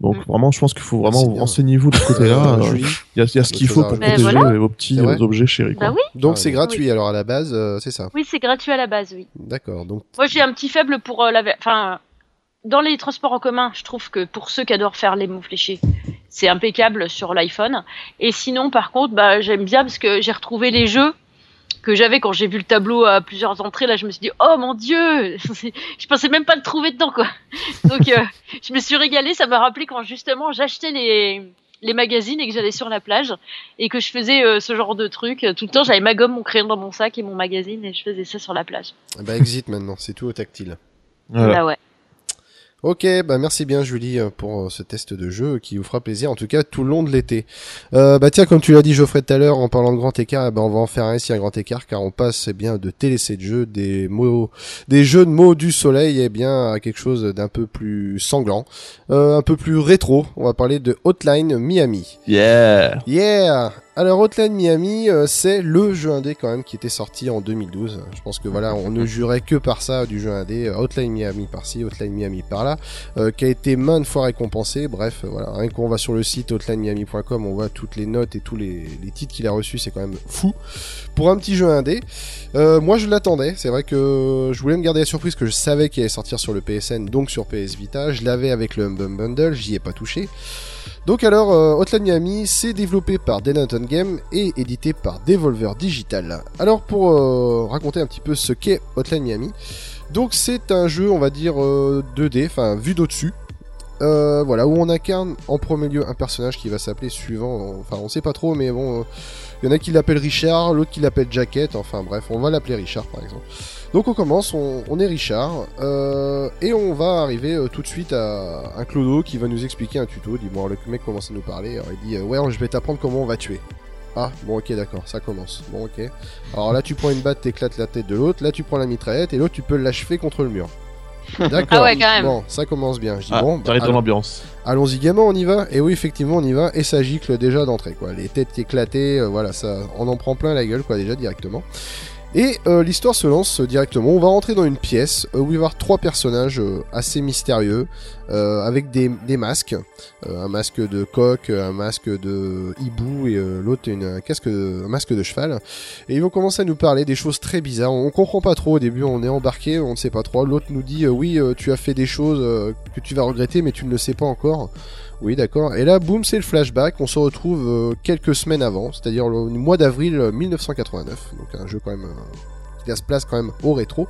donc Mm. vraiment, je pense qu'il faut vraiment C'est bien. renseignez-vous de ce côté-là. Il y a, il y a ce qu'il faut pour protéger voilà. vos petits objets chéris, quoi. Bah oui, Donc Ah, c'est oui. gratuit alors à la base, euh, c'est ça. oui, c'est gratuit à la base, oui. D'accord. Donc Moi, j'ai un petit faible pour euh, la, enfin, dans les transports en commun, je trouve que pour ceux qui adorent faire les mots fléchés, c'est impeccable sur l'iPhone. Et sinon, par contre, bah, j'aime bien parce que j'ai retrouvé les jeux que j'avais quand j'ai vu le tableau à plusieurs entrées. Là, je me suis dit, oh mon dieu, je pensais même pas le trouver dedans, quoi. Donc, euh, je me suis régalée. Ça m'a rappelé quand justement j'achetais les les magazines et que j'allais sur la plage et que je faisais euh, ce genre de truc tout le temps j'avais ma gomme mon crayon dans mon sac et mon magazine et je faisais ça sur la plage bah exit maintenant, c'est tout au tactile. Voilà. Là, ouais Ok, bah merci bien Julie euh, pour euh, ce test de jeu qui vous fera plaisir en tout cas tout le long de l'été. Euh, bah tiens, comme tu l'as dit Geoffrey tout à l'heure en parlant de grand écart, eh ben on va en faire un ici un grand écart car on passe eh bien de TLC de jeu, des mots, des jeux de mots du soleil eh bien à quelque chose d'un peu plus sanglant, euh, un peu plus rétro. On va parler de Hotline Miami. Yeah. Yeah Alors Hotline Miami, euh, c'est le jeu indé quand même qui était sorti en 2012. Je pense que voilà, on ne jurait que par ça du jeu indé. Euh, Hotline Miami par-ci, Hotline Miami par-là, euh, qui a été maintes fois récompensé. Bref, euh, voilà, rien qu'on va sur le site hotlinemiami.com, on voit toutes les notes et tous les, titres qu'il a reçus, c'est quand même fou. Pour un petit jeu indé, euh, moi je l'attendais. C'est vrai que je voulais me garder la surprise que je savais qu'il allait sortir sur le PSN, donc sur PS Vita. Je l'avais avec le Humble Bundle, j'y ai pas touché. Donc alors, euh, Hotline Miami, c'est développé par Denton Game et édité par Devolver Digital. Alors pour euh, raconter un petit peu ce qu'est Hotline Miami, donc c'est un jeu, on va dire euh, 2D, enfin vu d'au-dessus, euh, voilà, où on incarne en premier lieu un personnage qui va s'appeler suivant, enfin on sait pas trop, mais bon, il y en a qui l'appellent Richard, l'autre qui l'appelle Jacket, enfin bref, on va l'appeler Richard par exemple. Donc on commence, on, est Richard, euh, et on va arriver euh, tout de suite à un Clodo qui va nous expliquer un tuto. dit bon, le mec commence à nous parler, il dit ouais, je vais t'apprendre comment on va tuer. Ah, bon, ok, d'accord, ça commence. Bon, ok. Alors là, tu prends une batte, t'éclates la tête de l'autre. Là, tu prends la mitraillette et l'autre, tu peux l'achever contre le mur. D'accord. ah ouais, quand même. Bon, ça commence bien. Je dis ah, bon, bah, dans l'ambiance. Allons-y gaiement, on y va. Et oui, effectivement, on y va. Et ça gicle déjà d'entrée, quoi. Les têtes éclatées, euh, voilà, ça, on en prend plein la gueule, quoi, déjà directement. Et euh, l'histoire se lance directement. On va rentrer dans une pièce où il va y avoir trois personnages euh, assez mystérieux euh, avec des, masques. un masque de coq, un masque de hibou et l'autre un, casque un masque de cheval. Et ils vont commencer à nous parler des choses très bizarres. On, comprend pas trop au début, on est embarqué, on ne sait pas trop. L'autre nous dit oui, tu as fait des choses que tu vas regretter mais tu ne le sais pas encore. Oui, d'accord. Et là, boum, c'est le flashback. On se retrouve euh, quelques semaines avant, c'est-à-dire le mois d'avril 1989. Donc un jeu quand même euh, qui se place quand même au rétro.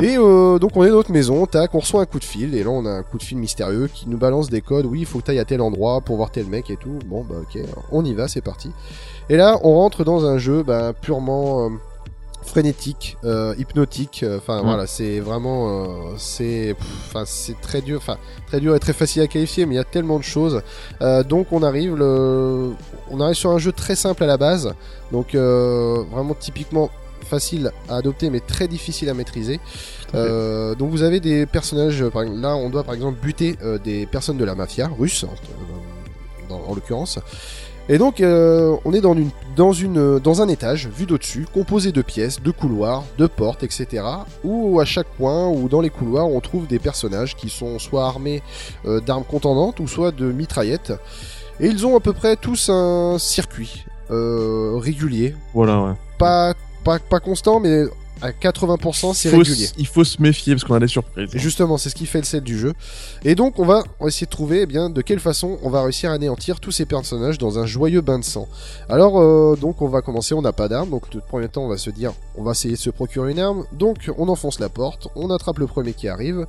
Et euh, donc on est dans notre maison, tac, on reçoit un coup de fil. Et là, on a un coup de fil mystérieux qui nous balance des codes. Oui, il faut que tu ailles à tel endroit pour voir tel mec et tout. Bon, bah ok, on y va, c'est parti. Et là, on rentre dans un jeu bah, purement frénétique, euh, hypnotique. Euh, enfin voilà, c'est vraiment, euh, c'est, enfin c'est très dur, enfin très dur et très facile à qualifier, mais il y a tellement de choses. donc on arrive, le, on arrive sur un jeu très simple à la base, donc vraiment typiquement facile à adopter mais très difficile à maîtriser. donc vous avez des personnages, là on doit par exemple buter des personnes de la mafia russe, en l'occurrence. Et donc, euh, on est dans, une, dans, une, dans un étage, vu d'au-dessus, composé de pièces, de couloirs, de portes, etc. Où à chaque coin ou dans les couloirs, on trouve des personnages qui sont soit armés euh, d'armes contendantes ou soit de mitraillettes. Et ils ont à peu près tous un circuit euh, régulier. Voilà, ouais. Pas, pas, pas constant, mais à 80% c'est régulier. Il faut se méfier parce qu'on a des surprises. justement, c'est ce qui fait le set du jeu. Et donc, on va essayer de trouver eh bien, de quelle façon on va réussir à anéantir tous ces personnages dans un joyeux bain de sang. Alors, euh, donc, on va commencer, on n'a pas d'arme, donc le premier temps, on va se dire, on va essayer de se procurer une arme. Donc, on enfonce la porte, on attrape le premier qui arrive.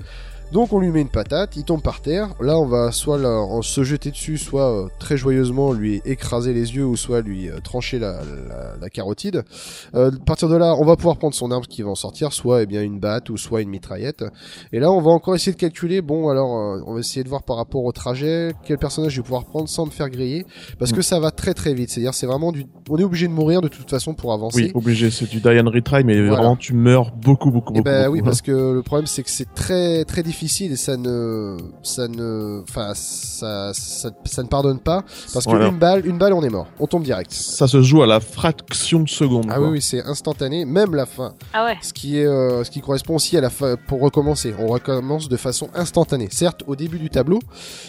Donc on lui met une patate, il tombe par terre. Là, on va soit se jeter dessus, soit euh, très joyeusement lui écraser les yeux, ou soit lui euh, trancher la, carotide. Euh, à partir de là, on va pouvoir prendre son arme qui va en sortir, soit eh bien une batte ou soit une mitraillette. Et là, on va encore essayer de calculer. Bon, alors on va essayer de voir par rapport au trajet quel personnage je vais pouvoir prendre sans me faire griller, parce que mm. ça va très très vite. C'est-à-dire, c'est vraiment du, on est obligé de mourir de toute façon pour avancer. Oui, obligé. C'est du die and retry, mais vraiment tu meurs beaucoup beaucoup eh beaucoup. Et ben oui, parce que le problème c'est que c'est très très difficile difficile et ça ne, ça ne, enfin, ça, ça, ne pardonne pas parce qu'une balle, une balle, on est mort, on tombe direct. Ça se joue à la fraction de seconde. Ah oui, oui c'est instantané, même la fin. Ah ouais. Ce qui est, euh, ce qui correspond aussi à la fin pour recommencer. On recommence de façon instantanée. Certes, au début du tableau,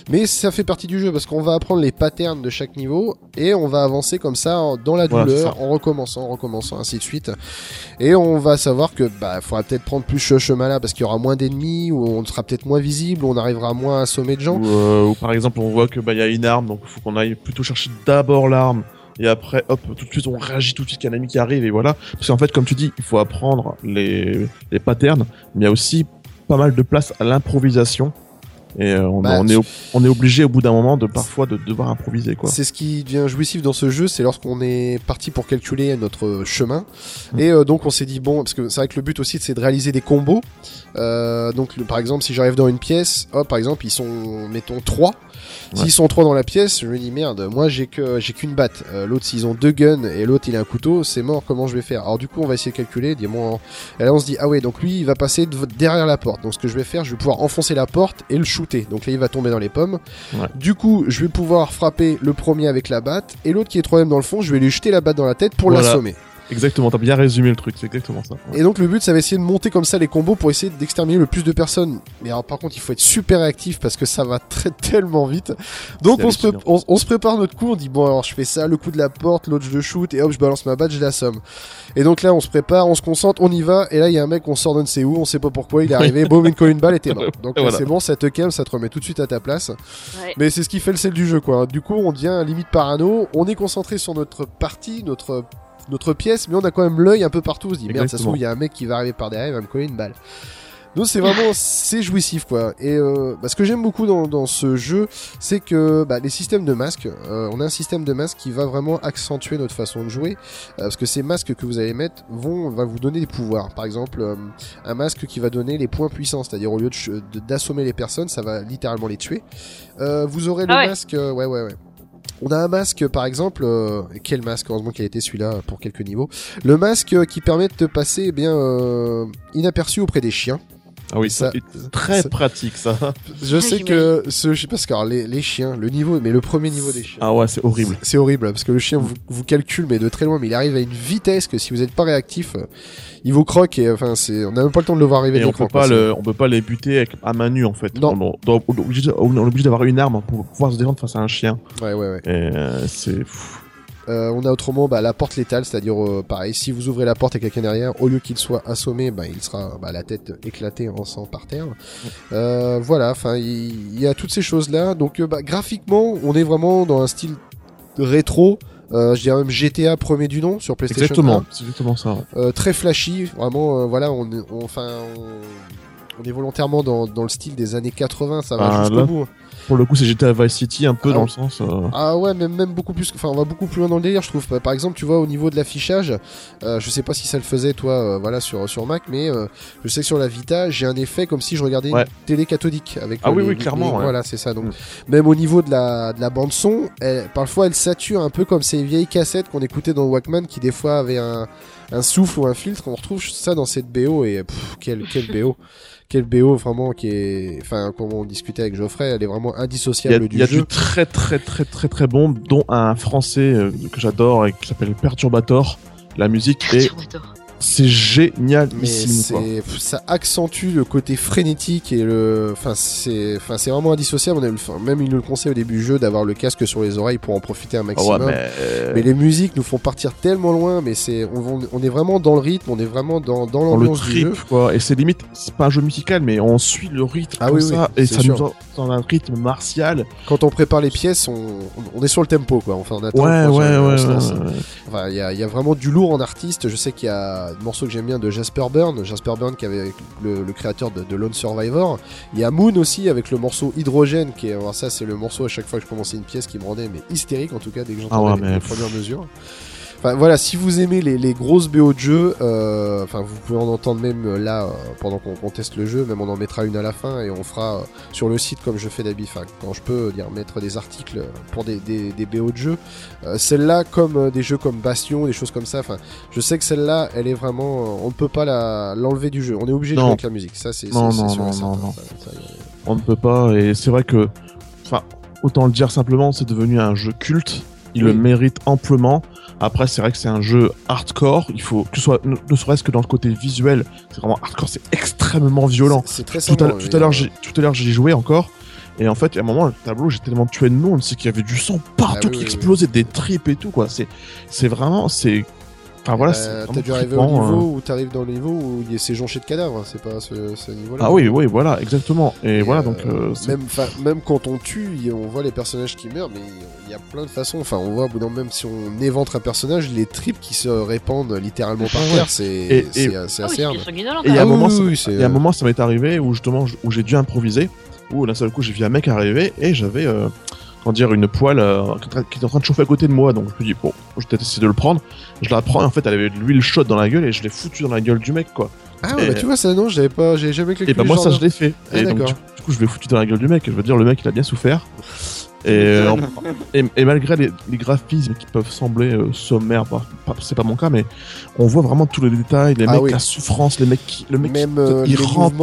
mais ça fait partie du jeu parce qu'on va apprendre les patterns de chaque niveau et on va avancer comme ça dans la douleur, en recommençant, en recommençant, ainsi de suite. Et on va savoir que, bah, faudra peut-être prendre plus ce chemin là parce qu'il y aura moins d'ennemis ou on sera peut-être moins visible, on arrivera moins à assommer de gens. Euh, ou, par exemple, on voit que bah y a une arme, donc il faut qu'on aille plutôt chercher d'abord l'arme. Et après hop tout de suite on réagit tout de suite qu'il y a un ami qui arrive et voilà. Parce qu'en fait comme tu dis il faut apprendre les les patterns mais il y a aussi pas mal de place à l'improvisation et euh, on, bah, on, est, on est obligé au bout d'un moment de parfois de devoir improviser quoi. C'est ce qui devient jouissif dans ce jeu, c'est lorsqu'on est parti pour calculer notre chemin. Mm. Et euh, donc on s'est dit bon, parce que c'est vrai que le but aussi c'est de réaliser des combos. Euh, donc par exemple si j'arrive dans une pièce, hop par exemple ils sont mettons 3 S'ils sont trois dans la pièce, je me dis merde, moi j'ai que j'ai qu'une batte. l'autre s'ils ont deux guns et l'autre il a un couteau, c'est mort. Comment je vais faire? Alors du coup on va essayer de calculer. Dire bon, et là on se dit ah ouais donc lui il va passer derrière la porte. Donc ce que je vais faire, je vais pouvoir enfoncer la porte et le shooter. Donc là il va tomber dans les pommes. Du coup je vais pouvoir frapper le premier avec la batte et l'autre qui est troisième dans le fond, je vais lui jeter la batte dans la tête pour l'assommer. Exactement, t'as bien résumé le truc, c'est exactement ça. Et donc le but, ça va essayer de monter comme ça les combos pour essayer d'exterminer le plus de personnes. Mais alors par contre, il faut être super réactif parce que ça va très tellement vite. Donc on se, on, se, prépare notre coup, on dit bon alors je fais ça, le coup de la porte, l'autre je le shoot et hop je balance ma batte, je l'assomme. Et donc là on se prépare, on se concentre, on y va et là il y a un mec, on sort de ne sait où, on sait pas pourquoi, il est arrivé, boum une colle une balle et t'es mort. Donc c'est bon, ça te calme, ça te remet tout de suite à ta place. Mais c'est ce qui fait le sel du jeu quoi. Du coup on devient limite parano, on est concentré sur notre partie, notre notre pièce, mais on a quand même l'œil un peu partout. On se dit merde, ça se trouve, il y a un mec qui va arriver par derrière, il va me coller une balle. Donc c'est vraiment c'est jouissif quoi. Et euh, bah, ce que j'aime beaucoup dans, dans ce jeu, c'est que bah, les systèmes de masques, euh, on a un système de masques qui va vraiment accentuer notre façon de jouer, euh, parce que ces masques que vous allez mettre vont va vous donner des pouvoirs. Par exemple, euh, un masque qui va donner les points puissants, c'est-à-dire au lieu de ch- de- d'assommer les personnes, ça va littéralement les tuer. Euh, vous aurez le Ah ouais. masque, euh, ouais ouais ouais. On a un masque par exemple, euh, quel masque Heureusement qu'il a été celui-là pour quelques niveaux. Le masque qui permet de te passer eh bien euh, inaperçu auprès des chiens. Ah oui, Ça- ça, c'est très ça- pratique ça. Je Ah, sais que ce, je sais pas ce que les, les chiens, le niveau, mais le premier niveau des chiens. Ah ouais, c'est horrible. C'est- horrible parce que le chien vous, vous calcule mais de très loin, mais il arrive à une vitesse que si vous n'êtes pas réactif, euh, il vous croque et enfin c'est, on n'a même pas le temps de le voir arriver. Et on peut pas le, on peut pas les buter avec, à main nue en fait. Non. On, doit- on est obligé, on est obligé d'avoir une arme pour pouvoir se défendre face à un chien. Ouais ouais ouais. Et euh, c'est pff, Euh, on a autrement bah, la porte létale, c'est-à-dire euh, pareil, si vous ouvrez la porte et quelqu'un derrière, au lieu qu'il soit assommé, bah, il sera bah, la tête éclatée en sang par terre. Euh, voilà, enfin il y, a toutes ces choses là. Donc bah, graphiquement, on est vraiment dans un style rétro. Euh, je dirais même GTA premier du nom sur PlayStation 1. exactement, c'est exactement ça. Euh, très flashy, vraiment, euh, voilà, on, est- on, enfin, on, on est volontairement dans, dans le style des années 80, ça va Ah, jusqu'au bout. Pour le coup, c'est GTA Vice City un peu Ah dans le sens. euh, Ah ouais, même, même beaucoup plus, enfin, on va beaucoup plus loin dans le délire, je trouve. Par exemple, tu vois, au niveau de l'affichage, euh, je sais pas si ça le faisait, toi, euh, voilà, sur, sur Mac, mais je sais que sur la Vita, j'ai un effet comme si je regardais Ouais. une télé cathodique avec Ah oui, les- oui, clairement, les- ouais. Voilà, c'est ça. Donc, Mm. même au niveau de la, de la bande son, elle, parfois elle sature un peu comme ces vieilles cassettes qu'on écoutait dans Walkman qui des fois avaient un, un souffle ou un filtre. On retrouve ça dans cette BO et pff, quel, quel BO. Quel BO vraiment qui est, enfin, comme on discutait avec Geoffrey, elle est vraiment Il y a, indissociable il du y a jeu. du très très très très très bon, dont un français euh, que j'adore et qui s'appelle Perturbator. La musique est, Perturbator. C'est pff, ça accentue le côté frénétique et le, enfin c'est, enfin c'est vraiment indissociable. On a, enfin, même il nous le conseille au début du jeu d'avoir le casque sur les oreilles pour en profiter un maximum. ouais, mais, euh, Mais les musiques nous font partir tellement loin, mais c'est, on, on est vraiment dans le rythme, on est vraiment dans, dans l'ambiance du jeu. quoi. Et c'est limite, c'est pas un jeu musical, mais on suit le rythme Ah comme oui, ça oui, et c'est ça sûr. nous en- dans un rythme martial. Quand on prépare les pièces, on, on est sur le tempo, quoi. Enfin, on attend. Ouais, ouais, ouais, ouais. Enfin, il y a, il y a vraiment du lourd en artiste. Je sais qu'il y a un morceau que j'aime bien de Jasper Byrne, Jasper Byrne qui avait le, le créateur de, de Lone Survivor. Il y a Moon aussi avec le morceau Hydrogène, qui est, alors ça c'est le morceau à chaque fois que je commençais une pièce qui me rendait mais hystérique en tout cas dès que j'entendais Ah ouais, les, mais les pff. premières mesures. Enfin voilà, si vous aimez les, les grosses BO de jeu, euh, enfin vous pouvez en entendre même euh, là euh, pendant qu'on qu'on teste le jeu, même on en mettra une à la fin et on fera euh, sur le site comme je fais d'habitude, enfin, quand je peux dire mettre des articles pour des, des, des BO de jeu. Euh, celle-là comme euh, des jeux comme Bastion, des choses comme ça. Enfin, je sais que celle-là, elle est vraiment, euh, on ne peut pas la l'enlever du jeu. On est obligé de jouer avec la musique. Ça c'est Non, c'est- non, certain. Ça- ça, On ne peut pas, et c'est vrai que, enfin, autant le dire simplement, c'est devenu un jeu culte. Il Oui. le mérite amplement. Après, c'est vrai que c'est un jeu hardcore. Il faut que ce soit, ne, ne serait-ce que dans le côté visuel, c'est vraiment hardcore. C'est extrêmement violent. C'est très Tout à, tout à l'heure, j'ai, tout à l'heure, j'y joué encore. Et en fait, à un moment, le tableau, j'ai tellement tué de monde, c'est qu'il y avait du sang partout Ah oui, qui oui, explosait, des tripes et tout, quoi. C'est, c'est vraiment, c'est, enfin voilà, c'est Euh, T'as dû arriver au niveau euh. où t'arrives dans le niveau où il y a- c'est jonché de cadavres. C'est pas ce, ce niveau-là. Ah oui, oui, voilà, exactement. Et, Et, voilà, euh, donc, euh, même, même quand on tue, on voit les personnages qui meurent, mais il y a plein de façons. Enfin, on voit, au bout d'un moment, même si on éventre un personnage, les tripes qui se répandent littéralement par Ah terre, c'est Ah oui, assez c'est hard. sanguinolent. Et il y a Ah un oui, moment, oui, ça- oui, c'est- Il y a un moment, ça m'est arrivé où justement, où j'ai dû improviser, où d'un seul coup, j'ai vu un mec arriver et j'avais, euh, comment dire, une poêle euh, qui était en train- de chauffer à côté de moi. Donc je me dis, bon, je vais peut-être essayer de le prendre. Je la prends et en fait, elle avait de l'huile chaude dans la gueule et je l'ai foutu dans la gueule du mec, quoi. Ah ouais, Et- bah tu vois, ça, non, j'avais pas, j'ai jamais calculé. Et bah, moi, ça, je l'ai fait. Ah, et donc, d'accord. du, du coup, je l'ai foutu dans la gueule du mec. Je veux dire, le mec, il a bien souffert. Et, euh, et, et malgré les, les graphismes qui peuvent sembler euh, sommaires, bah, c'est pas mon cas, mais on voit vraiment tous les détails, les Ah mecs, oui. la souffrance, les mecs qui, le mec Même qui, euh, les, rampe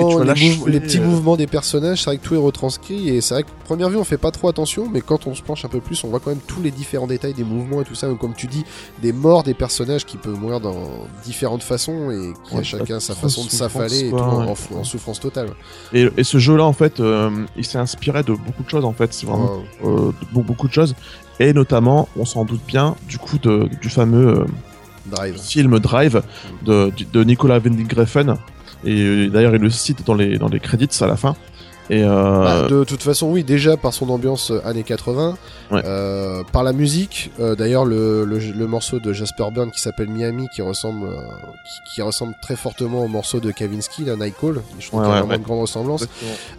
les, petits euh, mouvements des personnages, c'est vrai que tout est retranscrit et c'est vrai que première vue on fait pas trop attention, mais quand on se penche un peu plus, on voit quand même tous les différents détails des mouvements et tout ça. Donc, comme tu dis, des morts des personnages qui peuvent mourir dans différentes façons et qui a chacun sa façon de s'affaler en, ouais. en fou- en souffrance totale. Et, et ce jeu-là, en fait, euh, il s'est inspiré de beaucoup de choses, en fait. C'est vraiment Oh, euh, de beaucoup de choses. Et notamment, on s'en doute bien, du coup, de, du fameux euh, Drive. film Drive de, de Nicolas Winding Refn. Et euh, d'ailleurs, il le cite dans les, dans les credits à la fin. Et euh, Bah, de toute façon, oui, déjà par son ambiance euh, années 80, Ouais. euh, par la musique. euh, D'ailleurs, le, le, le morceau de Jasper Byrne qui s'appelle Miami, qui ressemble, euh, qui, qui ressemble très fortement au morceau de Kavinsky, là, Nightcall. Je trouve Ouais, qu'il y a ouais, vraiment ouais. une grande ressemblance.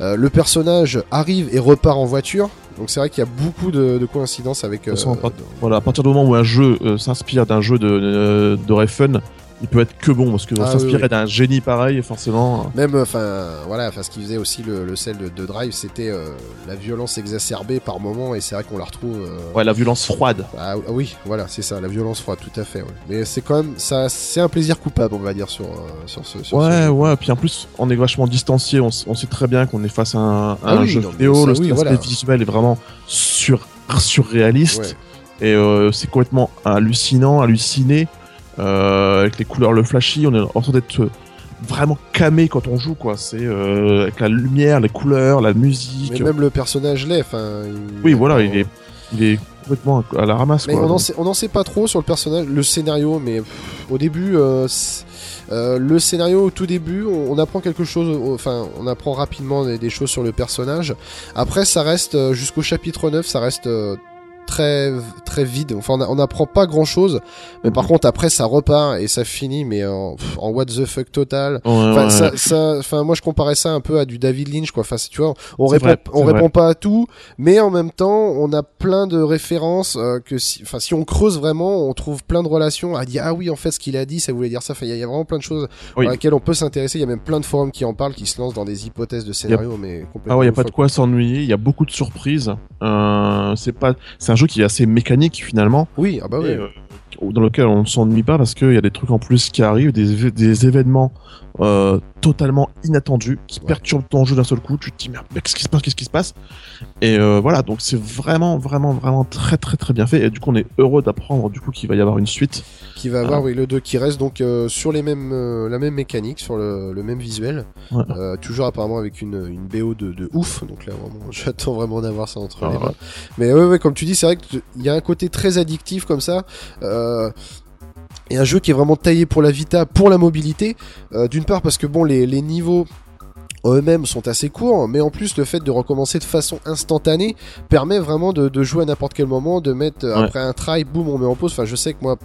Euh, le personnage arrive et repart en voiture. Donc c'est vrai qu'il y a beaucoup de, de coïncidences avec. euh, façon, voilà, à partir du moment où un jeu euh, s'inspire d'un jeu de, de, de Refn, il peut être que bon parce que Ah, s'inspirer oui, oui. d'un génie pareil, forcément. Même, enfin, voilà, enfin, ce qui faisait aussi le, le sel de, de Drive, c'était euh, la violence exacerbée par moment, et c'est vrai qu'on la retrouve. euh, Ouais, la violence froide. Ah ah oui, voilà, c'est ça, la violence froide, tout à fait. ouais. Mais c'est quand même, ça, c'est un plaisir coupable, on va dire sur euh, sur ce. Sur ce Ouais, jeu. ouais, puis en plus, on est vachement distancié, on, sait très bien qu'on est face à un, à Ah un oui, jeu non, vidéo, le l'aspect voilà. visuel est vraiment sur, surréaliste, Ouais. et euh, c'est complètement hallucinant, halluciné, euh, avec les couleurs, le flashy, on est en train d'être euh, vraiment camé quand on joue, quoi, c'est euh, avec la lumière, les couleurs, la musique, Mais même le personnage l'est, enfin. oui, voilà, il est, il est complètement à la ramasse, Mais quoi. on en, sait, pas trop sur le personnage, le scénario, mais pff, au début, euh, euh, le scénario au tout début, on, on apprend quelque chose, enfin, on apprend rapidement des, des choses sur le personnage. Après, ça reste euh, jusqu'au chapitre 9, ça reste euh, très très vide. Enfin, on n'apprend pas grand chose, mais par Mhm. contre, après, ça repart et ça finit, mais en, pff, en what the fuck total. Ouais, Enfin, ouais. ça, ça, enfin, moi, je comparais ça un peu à du David Lynch, quoi. Enfin, tu vois, on répond, vrai, on répond pas à tout, mais en même temps, on a plein de références euh, que, si, enfin, si on creuse vraiment, on trouve plein de relations à dire ah oui, en fait, ce qu'il a dit, ça voulait dire ça. Enfin, il y, a- il y a vraiment plein de choses Oui. dans lesquelles on peut s'intéresser. Il y a même plein de forums qui en parlent, qui se lancent dans des hypothèses de scénario, mais complètement. Ah ouais, y a pas de quoi s'ennuyer. Il y a beaucoup de surprises. Euh, c'est pas, c'est un jeu qui est assez mécanique finalement, Oui, ah bah oui. et, euh, dans lequel on ne s'ennuie pas parce qu'il y a des trucs en plus qui arrivent, des, des événements euh, totalement inattendus qui Ouais. perturbent ton jeu d'un seul coup. Tu te dis merde, mais qu'est-ce qui se passe, qu'est-ce qui se passe Et euh, voilà, donc c'est vraiment, vraiment, vraiment très, très, très bien fait. Et du coup, on est heureux d'apprendre du coup qu'il va y avoir une suite. Qui va avoir, oui, le 2 qui reste donc euh, sur les mêmes, euh, la même mécanique, sur le, le même visuel. Ouais. Toujours apparemment avec une, une BO de, de ouf. Donc là, vraiment, j'attends vraiment d'avoir ça entre Ah, les ouais. mains. Mais ouais, comme tu dis, c'est vrai qu'il y a un côté très addictif comme ça. Et un jeu qui est vraiment taillé pour la Vita, pour la mobilité. Euh, D'une part parce que bon, les, les niveaux eux-mêmes sont assez courts, mais en plus le fait de recommencer de façon instantanée permet vraiment de, de jouer à n'importe quel moment, de mettre Ouais. après un try, boum, on met en pause. Enfin, je sais que moi,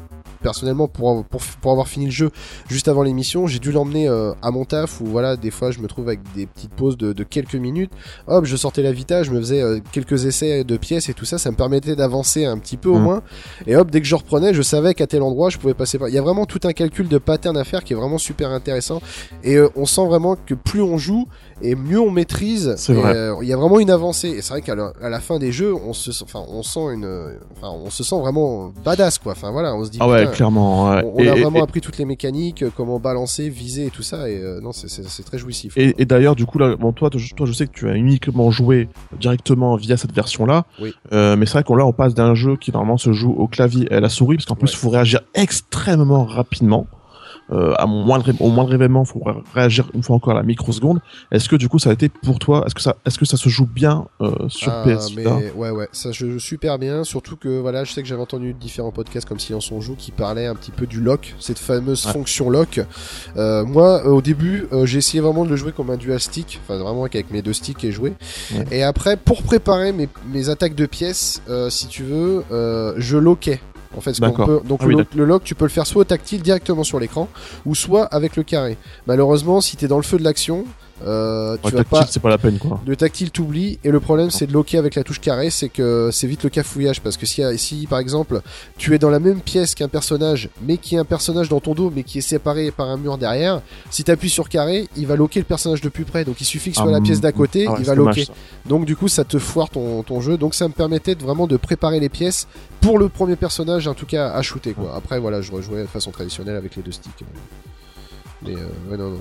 personnellement, pour, pour, pour avoir fini le jeu juste avant l'émission, j'ai dû l'emmener euh, à mon taf où voilà, des fois je me trouve avec des petites pauses de, de quelques minutes. Hop, je sortais la Vita, je me faisais euh, quelques essais de pièces et tout ça, ça me permettait d'avancer un petit peu au Mhm. moins. Et hop, dès que je reprenais, je savais qu'à tel endroit je pouvais passer par. Il y a vraiment tout un calcul de pattern à faire qui est vraiment super intéressant. Et euh, on sent vraiment que plus on joue et mieux on maîtrise. Euh, Il y a vraiment une avancée. Et c'est vrai qu'à la, à la fin des jeux, on se, sent- enfin, on sent une, enfin, on se sent vraiment badass quoi. Enfin voilà, on se dit. Ah ouais, clairement. ouais. on, on Et- a vraiment et- appris toutes les mécaniques, comment balancer, viser et tout ça. Et euh, non, c'est- c'est c'est très jouissif. Et, et d'ailleurs, du coup, là, bon, toi, toi, je- sais que tu as uniquement joué directement via cette version-là. Oui. Euh, mais c'est vrai qu'on là, on passe d'un jeu qui normalement se joue au clavier et à la souris, parce qu'en plus, il faut réagir extrêmement rapidement. Euh, à moindre, au moindre événement, il faut ré- réagir une fois encore à la microseconde. Est-ce que du coup, ça a été pour toi Est-ce que ça, est-ce que ça se joue bien euh, sur Ah, PS mais ouais ouais ça je super bien surtout que voilà je sais que j'avais entendu différents podcasts comme Silence on joue qui parlaient un petit peu du lock cette fameuse Ouais. fonction lock Euh, moi au début j'ai essayé vraiment de le jouer comme un dual stick enfin vraiment avec mes deux sticks et jouer Ouais. et après pour préparer mes, mes attaques de pièces si tu veux je loquais en fait, ce peut, donc Ah le, oui, lock, le lock, tu peux le faire soit au tactile directement sur l'écran, ou soit avec le carré. Malheureusement, si t'es dans le feu de l'action, euh, tu Ouais, vas tactile, pas, c'est pas la peine, quoi. le tactile t'oublie et le problème c'est de loquer avec la touche carré c'est que c'est vite le cafouillage. Parce que si, si par exemple tu es dans la même pièce qu'un personnage mais qui est un personnage dans ton dos mais qui est séparé par un mur derrière si t'appuies sur carré il va loquer le personnage de plus près. Donc il suffit que ce soit Ah, la pièce d'à côté ah ouais, il va loquer. donc du coup ça te foire ton, ton jeu. Donc ça me permettait de vraiment de préparer les pièces pour le premier personnage en tout cas à shooter quoi. Après voilà je rejouais de façon traditionnelle avec les deux sticks. Mais euh, ouais non non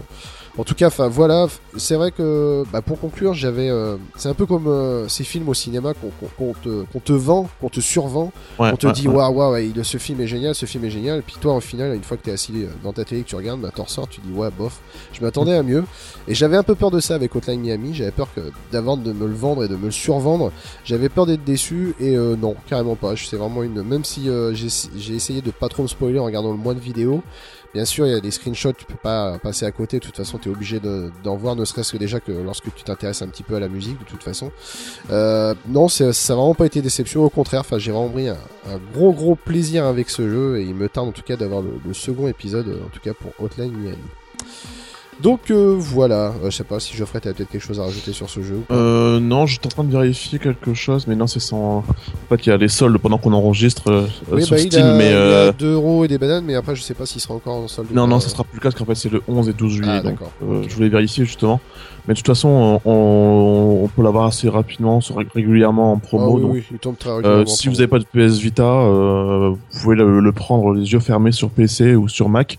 en tout cas, enfin voilà, c'est vrai que bah, pour conclure, j'avais, euh, c'est un peu comme euh, ces films au cinéma qu'on te, te vend, qu'on te survend, Ouais, on te ouais, dit waouh waouh, ouais, ce film est génial, ce film est génial, et puis toi au final, une fois que t'es assis euh, dans ta télé que tu regardes, bah t'en ressors, tu dis ouais bof, je m'attendais à mieux, et j'avais un peu peur de ça avec Hotline Miami, j'avais peur que d'avant de me le vendre et de me le survendre, j'avais peur d'être déçu, et euh, non, carrément pas, c'est vraiment une, même si euh, j'ai j'ai essayé de pas trop me spoiler en regardant le moins de vidéos. Bien sûr, il y a des screenshots, tu peux pas passer à côté. De toute façon, tu es obligé de- d'en voir, ne serait-ce que déjà que lorsque tu t'intéresses un petit peu à la musique, de toute façon. Euh, non, ça n'a vraiment pas été déception, au contraire, j'ai vraiment pris un, gros gros plaisir avec ce jeu, et il me tarde en tout cas d'avoir le, le second épisode, euh, en tout cas pour Hotline Miami. Donc euh, voilà, Euh, je sais pas si Geoffrey, t'as peut-être quelque chose à rajouter sur ce jeu ou pas Euh, non, j'étais en train de vérifier quelque chose, mais non, c'est sans. En fait, il y a les soldes pendant qu'on enregistre euh, Oui, sur bah, il Steam, a, mais. il a 2 euros et des bananes, mais après je sais pas s'il sera encore en solde. Non, non, ça sera plus le cas, parce qu'en fait, c'est le 11 et 12 juillet. Ah, donc, je voulais vérifier justement. Mais de toute façon, on, on peut l'avoir assez rapidement, sur- régulièrement en Ah promo. oui, donc, oui, il tombe très régulièrement. si vous n'avez pas de PS Vita, vous pouvez le, le prendre les yeux fermés sur PC ou sur Mac.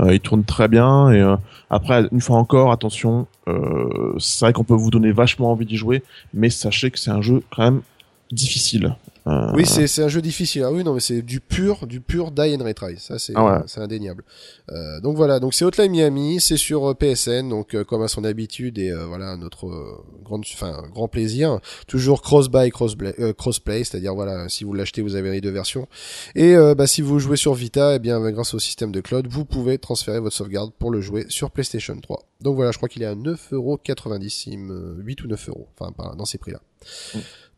Euh, il tourne très bien. Et euh, après, une fois encore, attention, euh, c'est vrai qu'on peut vous donner vachement envie d'y jouer, mais sachez que c'est un jeu quand même difficile. Euh, Oui, c'est c'est un jeu difficile. Ah oui, non, mais c'est du pur, du pur die and retry. Ça, c'est Ah ouais. c'est indéniable. Euh, donc voilà, donc c'est Hotline Miami, c'est sur euh, PSN, donc euh, comme à son habitude et euh, voilà notre euh, grande, enfin grand plaisir. Toujours cross buy, cross euh, crossplay, c'est-à-dire voilà, si vous l'achetez, vous avez les deux versions. Et euh, bah, si vous jouez sur Vita, eh bien bah, grâce au système de cloud, vous pouvez transférer votre sauvegarde pour le jouer sur PlayStation 3. Donc voilà, je crois qu'il est à 9,90€, il me 8 ou 9 euros, enfin pas dans ces prix-là.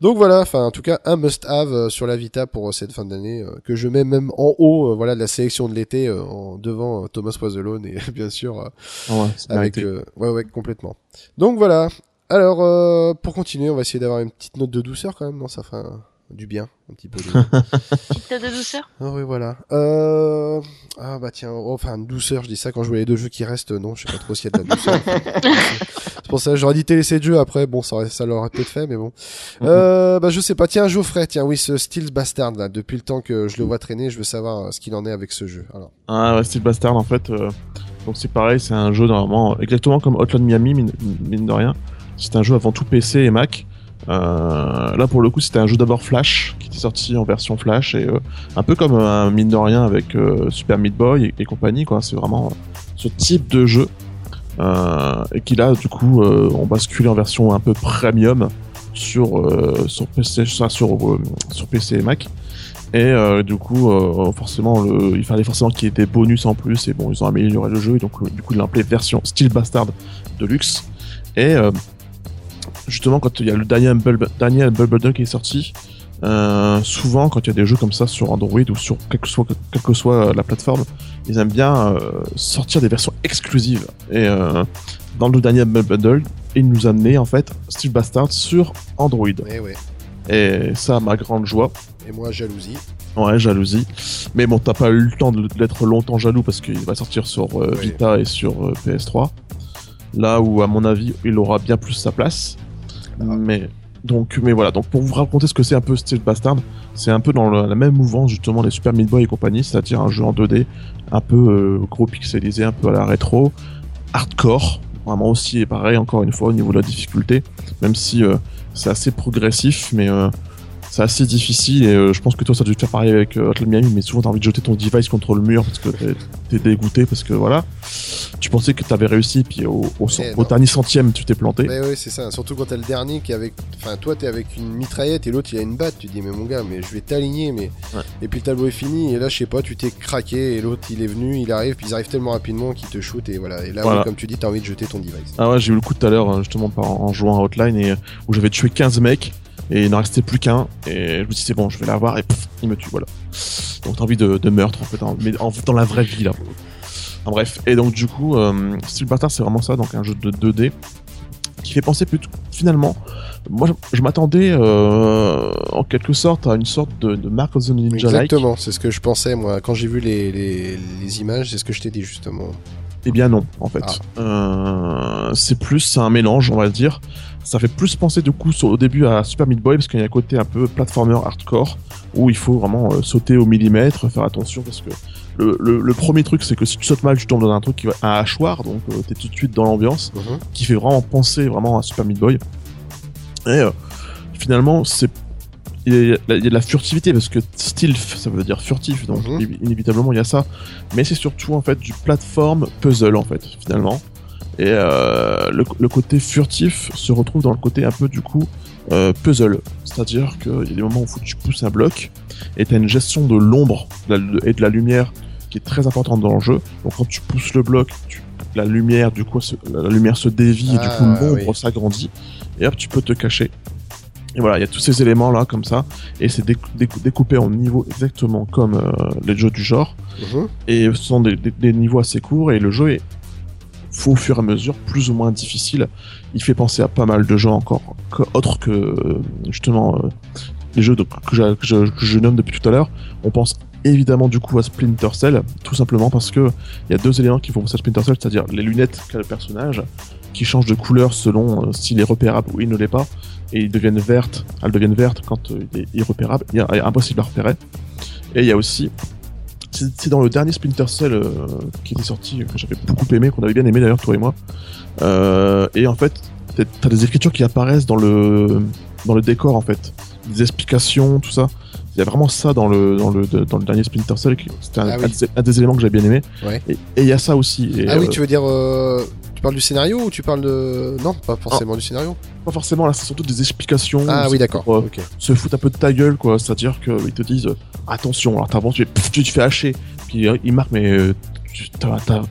Donc voilà, enfin en tout cas un must-have euh, sur la Vita pour euh, cette fin d'année euh, que je mets même en haut, voilà de la sélection de l'été en devant Thomas Was Alone et bien sûr ouais, c'est avec ouais ouais complètement. Donc voilà. Alors euh, pour continuer, on va essayer d'avoir une petite note de douceur quand même, ça fait un- du bien un petit peu. De... Petite de douceur? ah oui voilà. Euh... Ah bah tiens, oh, enfin douceur, je dis ça quand je vois les deux jeux qui restent, non, je sais pas trop s'il y a de la douceur. C'est pour ça que j'aurais dit télé de jeu après, bon ça, aurait- ça l'aurait peut-être fait, mais bon. Euh, bah je sais pas, tiens Geoffrey, tiens oui ce Steels Bastard là, depuis le temps que je le vois traîner, je veux savoir euh, ce qu'il en est avec ce jeu. Alors. Ah ouais, Steel Bastard en fait. euh, donc c'est pareil, c'est un jeu normalement exactement comme Hotline Miami, mine, mine de rien. C'est un jeu avant tout PC et Mac. Euh, là pour le coup c'était un jeu d'abord Flash qui était sorti en version Flash et euh, un peu comme un mine de rien avec euh, Super Meat Boy et, et compagnie quoi. C'est vraiment euh, ce type de jeu euh, et qui là du coup euh, on basculé en version un peu premium sur euh, PC euh, et Mac. Et euh, du coup, euh, forcément, il fallait forcément qu'il y ait des bonus en plus. Et bon, ils ont amélioré le jeu. Et donc, euh, du coup, ils version Steel Bastard Deluxe. Et euh, justement, quand il y a le Daniel Bulb, Daniel qui est sorti, euh, souvent, quand il y a des jeux comme ça sur Android ou sur quelle que soit, quelle que soit la plateforme, ils aiment bien euh, sortir des versions exclusives. Et euh, dans le Daniel Bulbledog, il nous a amené en fait Steel Bastard sur Android. Eh ouais. Et ça, ma grande joie. Et moi jalousie. Ouais, jalousie. Mais bon, t'as pas eu le temps d'être longtemps jaloux parce qu'il va sortir sur Oui. Vita et sur euh, PS3. Là où, à mon avis, il aura bien plus sa place. Ah. Mais donc, mais voilà. Donc, pour vous raconter ce que c'est un peu Steel Bastard, c'est un peu dans la même mouvance justement des Super Meat Boy et compagnie, c'est-à-dire un jeu en 2D, un peu euh, gros pixelisé, un peu à la rétro, hardcore. Vraiment aussi, et pareil, encore une fois, au niveau de la difficulté, même si euh, c'est assez progressif, mais euh, c'est assez difficile et euh, je pense que toi ça a dû te faire pareil avec euh, Hotline Miami mais souvent t'as envie de jeter ton device contre le mur parce que t'es- dégoûté parce que voilà tu pensais que t'avais réussi puis au, dernier centième tu t'es planté Mais oui, c'est ça. Surtout quand t'as le dernier qui est avec. Enfin, toi, t'es avec une mitraillette et l'autre, il a une batte. Tu te dis, mais mon gars, mais je vais t'aligner. Mais... Ouais. Et puis le tableau est fini. Et là, je sais pas, tu t'es craqué. Et l'autre, il est venu, il arrive. Puis ils arrivent tellement rapidement qu'ils te shootent. Et voilà. Et là, Voilà. oui, comme tu dis, t'as envie de jeter ton device. ah ouais j'ai eu le coup tout à l'heure euh, justement par- en jouant à Hotline et euh, où j'avais tué 15 mecs et il n'en restait plus qu'un et je me dis c'est bon je vais l'avoir et pff, il me tue voilà donc t'as envie de, de meurtre en fait en- mais en- dans la vraie vie là en bref et donc du coup euh, Steel c'est vraiment ça donc un jeu de 2D qui fait penser plutôt finalement moi je, je m'attendais euh, en quelque sorte à une sorte de, de Mark of the Ninja like Exactement. C'est ce que je pensais, moi. Quand j'ai vu les, les, les images, c'est ce que je t'ai dit, justement. Eh bien non, en fait. Ah. Euh, c'est plus un mélange, on va dire. Ça fait plus penser du coup sur- au début à Super Meat Boy parce qu'il y a un côté un peu platformer hardcore où il faut vraiment euh, sauter au millimètre, faire attention parce que le, le- le premier truc c'est que si tu sautes mal, tu tombes dans un truc qui va un hachoir, donc euh, t'es tout de suite dans l'ambiance, Mhm. qui fait vraiment penser vraiment à Super Meat Boy. Et euh, finalement c'est il y, a, il y a de la furtivité parce que stealth ça veut dire furtif donc Mhm. inévi- inévitablement il y a ça mais c'est surtout en fait du plateforme puzzle en fait finalement et euh, le, le côté furtif se retrouve dans le côté un peu du coup euh, puzzle c'est à dire qu'il y a des moments où tu pousses un bloc et tu as une gestion de l'ombre et de la lumière qui est très importante dans le jeu donc quand tu pousses le bloc tu la lumière, du coup, se- la lumière se dévie et du Ah, coup l'ombre oui. s'agrandit. Et hop, tu peux te cacher. Et voilà, il y a tous ces éléments là comme ça, et c'est décou- décou- découpé en niveaux exactement comme euh, les jeux du genre. Mhm. Et ce sont des, des- des niveaux assez courts et le jeu est faut au fur et à mesure plus ou moins difficile. Il fait penser à pas mal de jeux encore que- autres que justement euh, les jeux de- que, je, je nomme depuis tout à l'heure. On pense évidemment du coup à Splinter Cell, tout simplement parce que il y a deux éléments qui font penser à Splinter Cell, c'est-à-dire les lunettes qu'a le personnage, qui changent de couleur selon euh, s'il est repérable ou il ne l'est pas, et ils deviennent vertes, elles deviennent vertes quand euh, il est irrepérable, il est impossible à repérer. Et il y a aussi c'est dans le dernier Splinter Cell euh, qui était sorti, que j'avais beaucoup aimé, qu'on avait bien aimé d'ailleurs, toi et moi. Euh, et en fait, t'as des écritures qui apparaissent dans le, dans le décor, en fait. Des explications, tout ça. Il y a vraiment ça dans le, dans le, dans le dernier Splinter Cell. C'était un, Ah oui. un des- éléments que j'ai bien aimé. Ouais. Et il y a ça aussi. Et, Ah oui, euh, tu veux dire. euh, Tu parles du scénario ou tu parles de. Non, pas forcément du scénario. Pas forcément, là, c'est surtout des explications. Ah oui, d'accord. euh, se foutent un peu de ta gueule, quoi. C'est-à-dire qu'ils te disent euh, attention, alors t'avances, tu, tu te fais hacher. Puis ils marquent, mais euh, tu,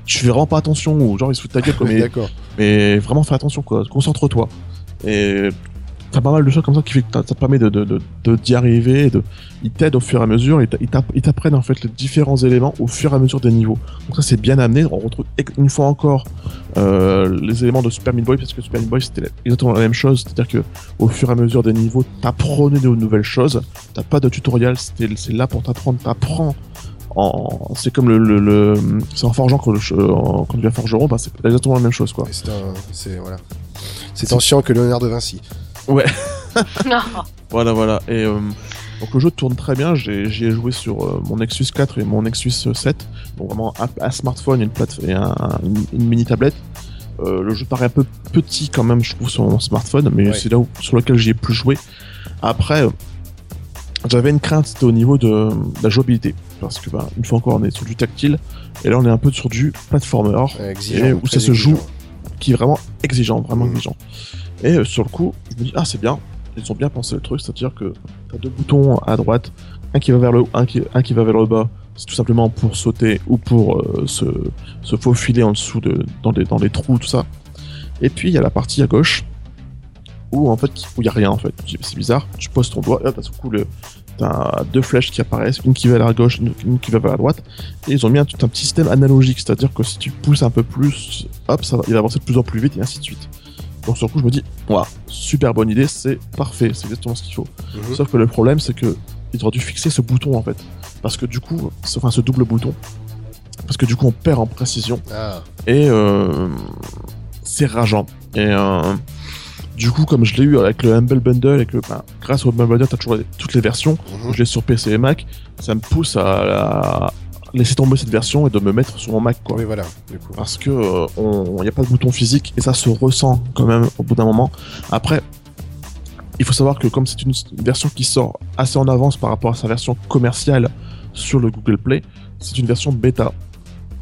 tu fais vraiment pas attention, ou genre ils se foutent de ta gueule, quoi. Mais, mais vraiment fais attention, quoi. Concentre-toi. Et t'as pas mal de choses comme ça qui fait que t'as- ça te permet de, de, d'y arriver. et De, ils t'aident au fur et à mesure, ils ils t'apprennent en fait les différents éléments au fur et à mesure des niveaux. Donc ça c'est bien amené. On retrouve une fois encore euh, les éléments de Super Meat Boy parce que Super Meat Boy c'était exactement la même chose, c'est-à-dire que au fur et à mesure des niveaux, t'apprenais de nouvelles choses. T'as pas de tutoriel, c'était c'est là pour t'apprendre, t'apprends. En... C'est comme le, le, le- c'est en forgeant quand, le, ch- quand tu deviens forgeron, bah, c'est exactement la même chose quoi. C'est un. C'est. Voilà. C'est ancien que Léonard de Vinci. Voilà, voilà. Et euh, donc le jeu tourne très bien. J'ai- J'y ai joué sur euh, mon Nexus 4 et mon Nexus 7. Donc vraiment un, un smartphone et une, plate et un- une, une mini tablette. Euh, le jeu paraît un peu petit quand même, je trouve, sur mon smartphone, mais Ouais. c'est là où, sur lequel j'y ai plus joué. Après, euh, j'avais une crainte, c'était au niveau de, de la jouabilité. Parce que, bah, une fois encore, on est sur du tactile, et là, on est un peu sur du platformer Ouais, exigeant, Et où ça se joue. qui est vraiment exigeant, vraiment Mhm. exigeant. Et euh, sur le coup, je me dis, ah, c'est bien, ils ont bien pensé le truc, c'est-à-dire que t'as deux boutons à droite, un qui va vers le haut, un qui, un qui va vers le bas, c'est tout simplement pour sauter ou pour euh, se, se faufiler en dessous de, dans, des, dans les trous, tout ça. Et puis il y a la partie à gauche, où en fait, il y a rien en fait. C'est bizarre, tu poses ton doigt, et là, seul coup, le, t'as deux flèches qui apparaissent, une qui va vers la gauche, une, qui va vers la droite, et ils ont mis un, un petit système analogique, c'est-à-dire que si tu pousses un peu plus, hop, ça va, il va avancer de plus en plus vite, et ainsi de suite. Donc sur le coup, je me dis, voilà, super bonne idée, c'est parfait, c'est exactement ce qu'il faut. Mhm. Sauf que le problème, c'est que ils auraient dû fixer ce bouton en fait, parce que du coup, ce- enfin ce double bouton, parce que du coup, on perd en précision Ah, et euh, c'est rageant. Et euh, du coup, comme je l'ai eu avec le Humble Bundle et que bah, grâce au Humble Bundle, t'as toujours les- toutes les versions. mhm. Je l'ai sur PC et Mac, ça me pousse à, à laisser tomber cette version et de me mettre sur mon Mac quoi. Oui, voilà. Du coup. Parce que euh, on n'y a pas de bouton physique et ça se ressent quand même au bout d'un moment. Après, il faut savoir que comme c'est une version qui sort assez en avance par rapport à sa version commerciale sur le Google Play, c'est une version bêta.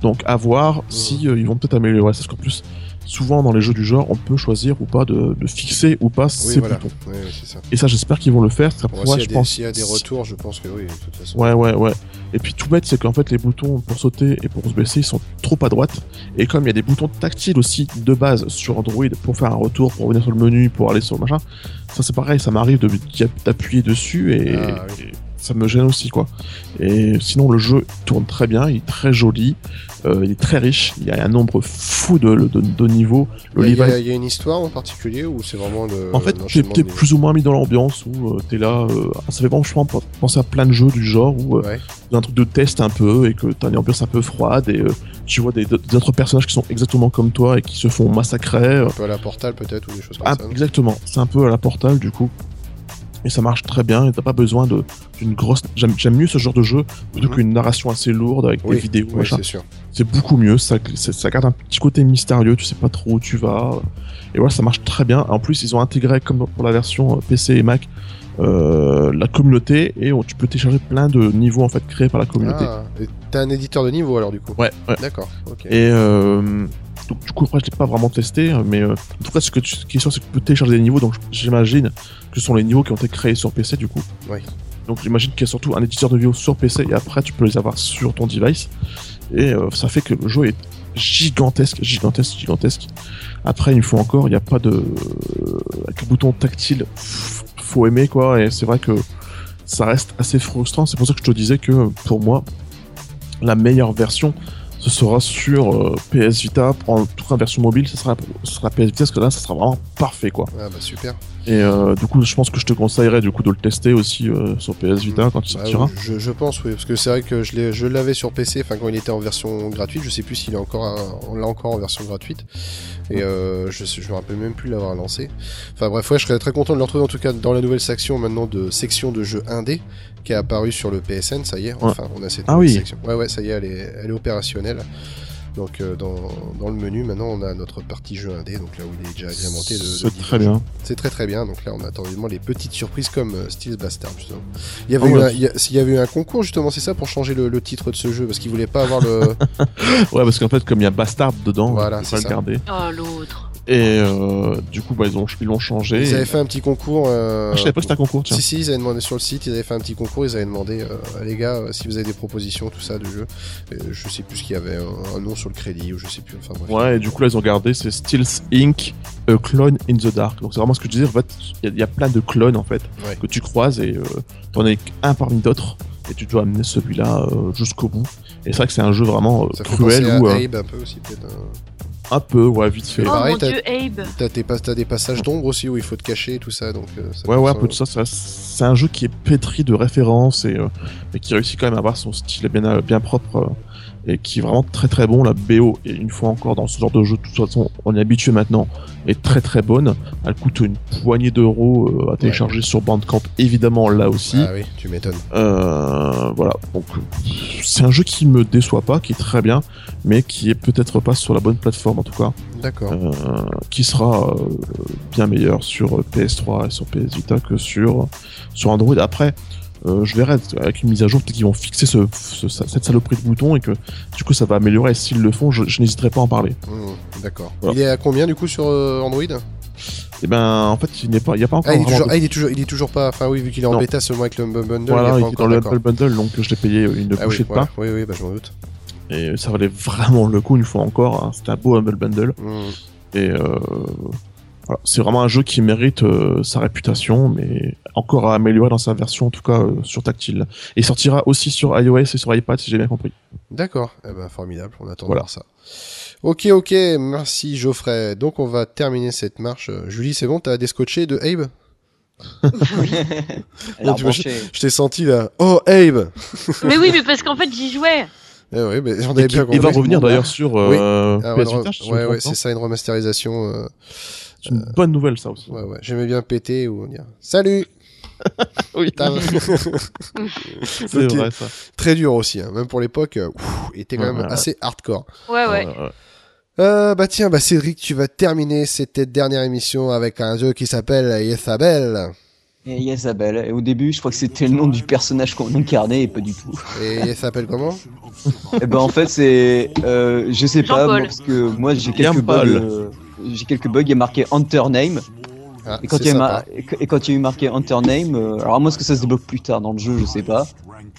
Donc à voir si euh, ils vont peut-être améliorer ça. Parce qu'en plus, souvent dans les jeux du genre, on peut choisir ou pas de, de fixer ou pas Oui, ces voilà. boutons. Oui, oui, c'est ça. Et ça, j'espère qu'ils vont le faire. Bon, s'il y a je des- pense. Y a des retours, je pense que oui, de toute façon. Ouais, ouais, ouais. Et puis tout bête, c'est qu'en fait, les boutons pour sauter et pour se baisser, ils sont trop à droite. Et comme il y a des boutons tactiles aussi de base sur Android pour faire un retour, pour revenir sur le menu, pour aller sur le machin, ça c'est pareil, ça m'arrive de d'appuyer dessus et, Ah, et ça me gêne aussi, quoi. Et sinon, le jeu tourne très bien, il est très joli, euh, il est très riche, il y a un nombre fou de, de, de niveaux. Il y, a- y une histoire en particulier ou c'est vraiment le. en fait, t'es de- plus ou moins mis dans l'ambiance où euh, t'es là. euh, ça fait franchement penser à plein de jeux du genre où euh, Ouais. un truc de test un peu et que t'as une ambiance un peu froide et tu vois des, des autres personnages qui sont exactement comme toi et qui se font massacrer. Un peu à la Portal peut-être ou des choses comme Ah, ça. exactement, c'est un peu à la portal du coup. Et ça marche très bien et t'as pas besoin d'une grosse. J'aime mieux ce genre de jeu plutôt Mhm. qu'une narration assez lourde avec Oui, des vidéos. Oui, c'est sûr. C'est beaucoup mieux, ça, ça garde un petit côté mystérieux, tu sais pas trop où tu vas. Et voilà, ça marche très bien. En plus, ils ont intégré, comme pour la version euh, PC et Mac, euh, la communauté et on- tu peux télécharger plein de niveaux en fait créés par la communauté. Ah, t'as un éditeur de niveau alors du coup Ouais, ouais. D'accord. Et euh, donc, du coup, après, je l'ai pas vraiment testé, mais euh, en tout cas, ce que tu, ce qui est sûr, c'est que tu peux télécharger des niveaux. Donc, j'imagine que ce sont les niveaux qui ont été créés sur PC, du coup. Donc, j'imagine qu'il y a surtout un éditeur de vidéos sur PC et après, tu peux les avoir sur ton device. Et euh, ça fait que le jeu est gigantesque, gigantesque, gigantesque. Après, une fois encore, il n'y a pas de avec le bouton tactile, faut aimer quoi. Et c'est vrai que ça reste assez frustrant. C'est pour ça que je te disais que pour moi, la meilleure version, ce sera sur euh, PS Vita. En tout cas, version mobile, ce sera, ce sera PS Vita, parce que là, ça sera vraiment parfait quoi. Ah bah super. Et euh, du coup, je pense que je te conseillerais du coup de le tester aussi euh, sur PS Vita quand il Bah, sortira. je, je pense oui, parce que c'est vrai que je l'ai- je l'avais sur PC, enfin quand il était en version gratuite, je sais plus s'il est encore, un- on l'a encore en version gratuite, et euh, je, je me rappelle même plus l'avoir lancé. Enfin bref, ouais, je serais très content de le retrouver en tout cas dans la nouvelle section maintenant de section de jeux indé qui est apparue sur le PSN, ça y est, enfin on a cette Ah oui. section. Ouais ouais, ça y est, elle est, elle est opérationnelle. Donc euh, dans, dans le menu maintenant on a notre partie jeu indé, donc là où il est déjà agrémenté de, C'est très bien. c'est très très bien, donc là on attend évidemment les petites surprises comme euh, Steel's Bastard justement. Il y avait, Ah eu ouais. un, il y a, s'il y avait eu un concours justement, c'est ça pour changer le, le titre de ce jeu, parce qu'ils voulaient pas avoir le... Ouais, parce qu'en fait, comme il y a Bastard dedans, Voilà, on peut le ça. garder. Oh, l'autre. Et euh, du coup, bah, ils ont ils l'ont changé. Ils avaient fait un petit concours... Euh... Ah, je savais pas que c'était un concours, tiens. Si si, ils avaient demandé sur le site, ils avaient fait un petit concours, ils avaient demandé euh, les gars euh, si vous avez des propositions, tout ça de jeu. Je sais plus ce qu'il y avait, un, un nom sur le crédit ou je sais plus, enfin bref. Ouais, et du coup, là, ils ont gardé, c'est Steels Inc. A Clone in the Dark. Donc, c'est vraiment ce que je disais. En fait, il y a- il y, a plein de clones, en fait, Ouais. que tu croises et euh, t'en as un parmi d'autres. Et tu dois amener celui-là euh, jusqu'au bout. Et c'est vrai que c'est un jeu vraiment euh, Ça fait cruel à où euh, Abe un peu aussi peut-être. Un peu, ouais, vite fait. Oh pareil, mon t'as- dieu, Abe. T'as, tes pas- t'as des passages d'ombre aussi où il faut te cacher et tout ça, donc... euh, ça Ouais, peut ouais, un peu de ça. ça- C'est un jeu qui est pétri de références et, euh, et qui réussit quand même à avoir son style bien, bien propre euh, et qui est vraiment très très bon. La BO, et une fois encore, dans ce genre de jeu, de toute façon, on est habitué maintenant, est très très bonne. Elle coûte une poignée d'euros euh, à télécharger sur Bandcamp, évidemment, là aussi. Ah oui, tu m'étonnes. Euh, voilà, donc c'est un jeu qui me déçoit pas, qui est très bien, mais qui est peut-être pas sur la bonne plateforme en tout cas, D'accord. euh, qui sera euh, bien meilleur sur euh, PS3 et sur PS Vita que sur sur Android. Après, euh, je verrai avec une mise à jour peut-être qu'ils vont fixer ce, ce- cette saloperie de bouton et que du coup ça va améliorer. Et s'ils le font, je, je n'hésiterai pas à en parler. Mmh, D'accord. Voilà. Il est à combien du coup sur euh, Android? Et ben en fait, il n'est pas, il y a pas encore ah il, est toujours, de- ah, il est toujours, il est toujours pas. Enfin oui, vu qu'il est en Non. bêta seulement avec le Humble Bundle. Voilà, il il est dans le Bundle, donc je l'ai payé une Ah oui, bouchée voilà. pain. oui, oui, bah je m'en doute. Et ça valait vraiment le coup une fois encore. hein. C'était un beau Humble Bundle. Mmh. Et euh, voilà, c'est vraiment un jeu qui mérite euh, sa réputation, mais encore à améliorer dans sa version, en tout cas euh, sur tactile. Et il sortira aussi sur iOS et sur iPad, si j'ai bien compris. D'accord. Eh ben formidable. On attend Voilà. de voir ça. Ok, ok. Merci Geoffrey. Donc on va terminer cette marche. Euh, Julie, c'est bon, t'as descotché de Abe? Tu. Je t'ai senti là. Oh Abe. mais oui, mais parce qu'en fait, j'y jouais. Eh oui, mais j'en avais il va revenir d'ailleurs sur euh, Ah, ouais, PS Vita, c'est ça, une remasterisation. euh, C'est une bonne nouvelle ça aussi. Ouais, ouais. J'aimais bien péter ou dire Salut. Oui, c'est vrai ça. Très dur aussi, hein. même pour l'époque. euh, il était quand Ouais, même ouais, assez hardcore. Ouais, ouais. Euh, Euh, bah tiens, bah Cédric, tu vas terminer cette dernière émission avec un jeu qui s'appelle Isabelle. Et Isabelle. Et au début, je crois que c'était le nom du personnage qu'on incarnait et pas du tout. Et il s'appelle comment? Et ben en fait, c'est. Euh, je sais pas, moi, parce que moi j'ai quelques bugs. Euh, j'ai quelques bugs, il y a marqué Hunter Name. ah, Et quand, il y a sympa. mar- et quand il y a eu marqué Hunter Name, euh, alors à moins que ça se débloque plus tard dans le jeu, je sais pas.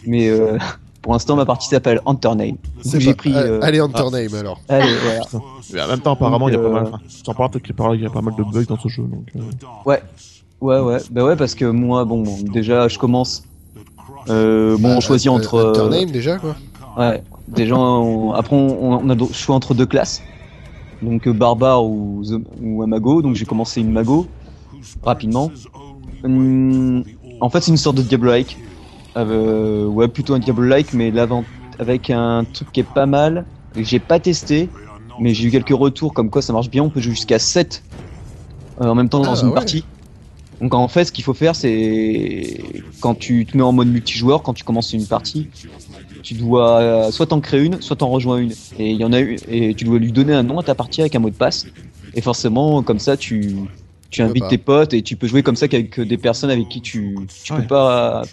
Mais euh, pour l'instant, ma partie s'appelle Hunter Name. J'ai pris. Allez, euh, Allez, Hunter Name alors. allez, voilà. Mais en même temps, apparemment, il y a pas euh, mal. Enfin, peut-être qu'il y a pas mal de bugs dans ce jeu. Donc, euh, Ouais, ouais, bah ouais, parce que moi, bon, déjà, je commence. Euh, bon, Bah, on choisit euh, entre. Hunter euh, Name déjà quoi Ouais, déjà, on- après, on, on a le choix entre deux classes. Donc, euh, barbare ou, ou un mago. Donc, j'ai commencé une mago rapidement. Hum, en fait, c'est une sorte de Diablo-like. Euh, ouais, plutôt un Diablo-like, mais avec un truc qui est pas mal, et que j'ai pas testé, mais j'ai eu quelques retours comme quoi ça marche bien. On peut jouer jusqu'à 7 euh, en même temps dans Ah, une ouais. partie. Donc en fait, ce qu'il faut faire, c'est quand tu te mets en mode multijoueur, quand tu commences une partie, tu dois euh, soit t'en créer une, soit t'en rejoins une. Et il y en a une, et tu dois lui donner un nom à ta partie avec un mot de passe. Et forcément, comme ça, tu tu invites tes potes et tu peux jouer comme ça qu'avec des personnes avec qui tu tu Ouais. peux pas.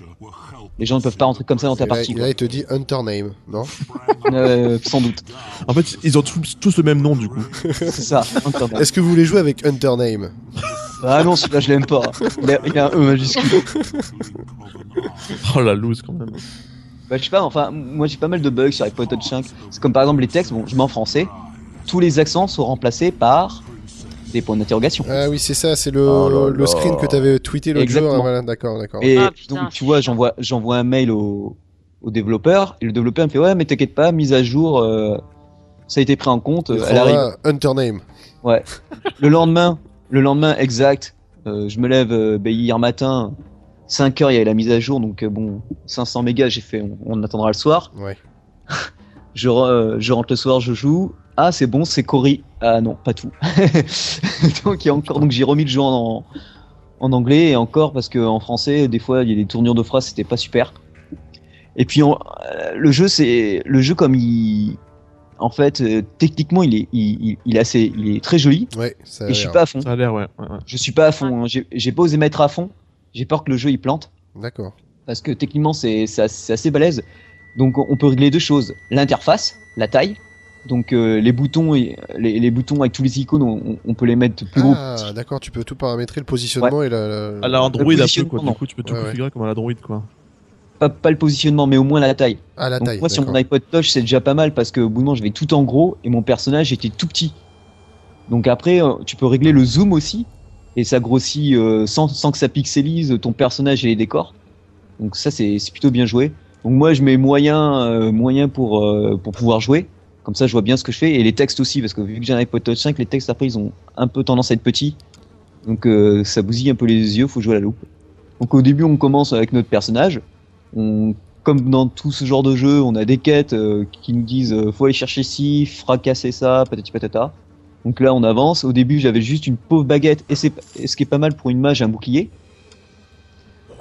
Les gens ne peuvent pas rentrer comme ça dans ta et là, partie. et là, il te dit Hunter Name, non. Euh, sans doute. En fait, ils ont tous, tous le même nom du coup. C'est ça. Est-ce que vous voulez jouer avec Hunter Name? Ah non, celui-là, je l'aime pas. Il y a- il y a un E majuscule. Oh la loose quand même. Bah, je sais pas, enfin, moi j'ai pas mal de bugs sur iPod Touch 5. C'est comme par exemple les textes, bon, je mets en français, tous les accents sont remplacés par des points d'interrogation. Ah oui, c'est ça, c'est le, Oh le screen que tu avais tweeté l'autre jour. Ah, Voilà, d'accord, d'accord. Et Ah, putain, donc, tu vois, j'envoie, j'envoie un mail au, au développeur, et le développeur me fait Ouais, mais t'inquiète pas, mise à jour, euh, ça a été pris en compte, Il euh, elle arrive. Hunter Name. Le lendemain, le lendemain exact, euh, je me lève euh, ben, hier matin, 5 heures, il y avait la mise à jour, donc euh, bon, 500 mégas, j'ai fait, on, on attendra le soir. Ouais. Je, re- euh, je rentre le soir, je joue. Ah, c'est bon, c'est Cory. Ah non, pas tout. donc, il y a encore, donc j'ai remis le jeu en, en anglais et encore parce que en français, des fois, il y a des tournures de phrases, c'était pas super. Et puis, on- euh, le jeu, c'est le jeu comme il, en fait, euh, techniquement, il est, il, il- il est assez, il est très joli. Ouais, ça a Et je suis pas à fond. Ça a l'air, ouais. ouais, ouais. Je suis pas à fond. hein. J'ai j'ai pas osé mettre à fond. J'ai peur que le jeu il plante D'accord. parce que techniquement c'est assez, balèze. Donc on peut régler deux choses l'interface, la taille. Donc euh, les boutons, et- les, les boutons avec tous les icônes, on, on peut les mettre plus gros. Ah, d'accord, tu peux tout paramétrer, le positionnement et la. la- À la Android, quoi. Du coup, tu peux tout Ouais, ouais. configurer comme à l'Android, quoi. Pas, pas le positionnement, mais au moins la taille. Ah, la Donc taille. moi sur mon iPod Touch c'est déjà pas mal parce que au bout d'un moment je vais tout en gros et mon personnage était tout petit. Donc après euh, tu peux régler le zoom aussi et ça grossit euh, sans, que ça pixelise ton personnage et les décors. Donc ça c'est plutôt bien joué. Donc moi je mets moyen euh, moyen pour euh, pour pouvoir jouer. Comme ça je vois bien ce que je fais et les textes aussi parce que vu que j'ai un iPod Touch 5 les textes après ils ont un peu tendance à être petits. Donc ça bousille un peu les yeux, faut jouer à la loupe. Donc au début on commence avec notre personnage. On comme dans tout ce genre de jeu, on a des quêtes qui nous disent faut aller chercher ci, fracasser ça, patati patata. Donc là, on avance. Au début, j'avais juste une pauvre baguette, et, c'est, ce qui est pas mal pour une mage, un bouclier.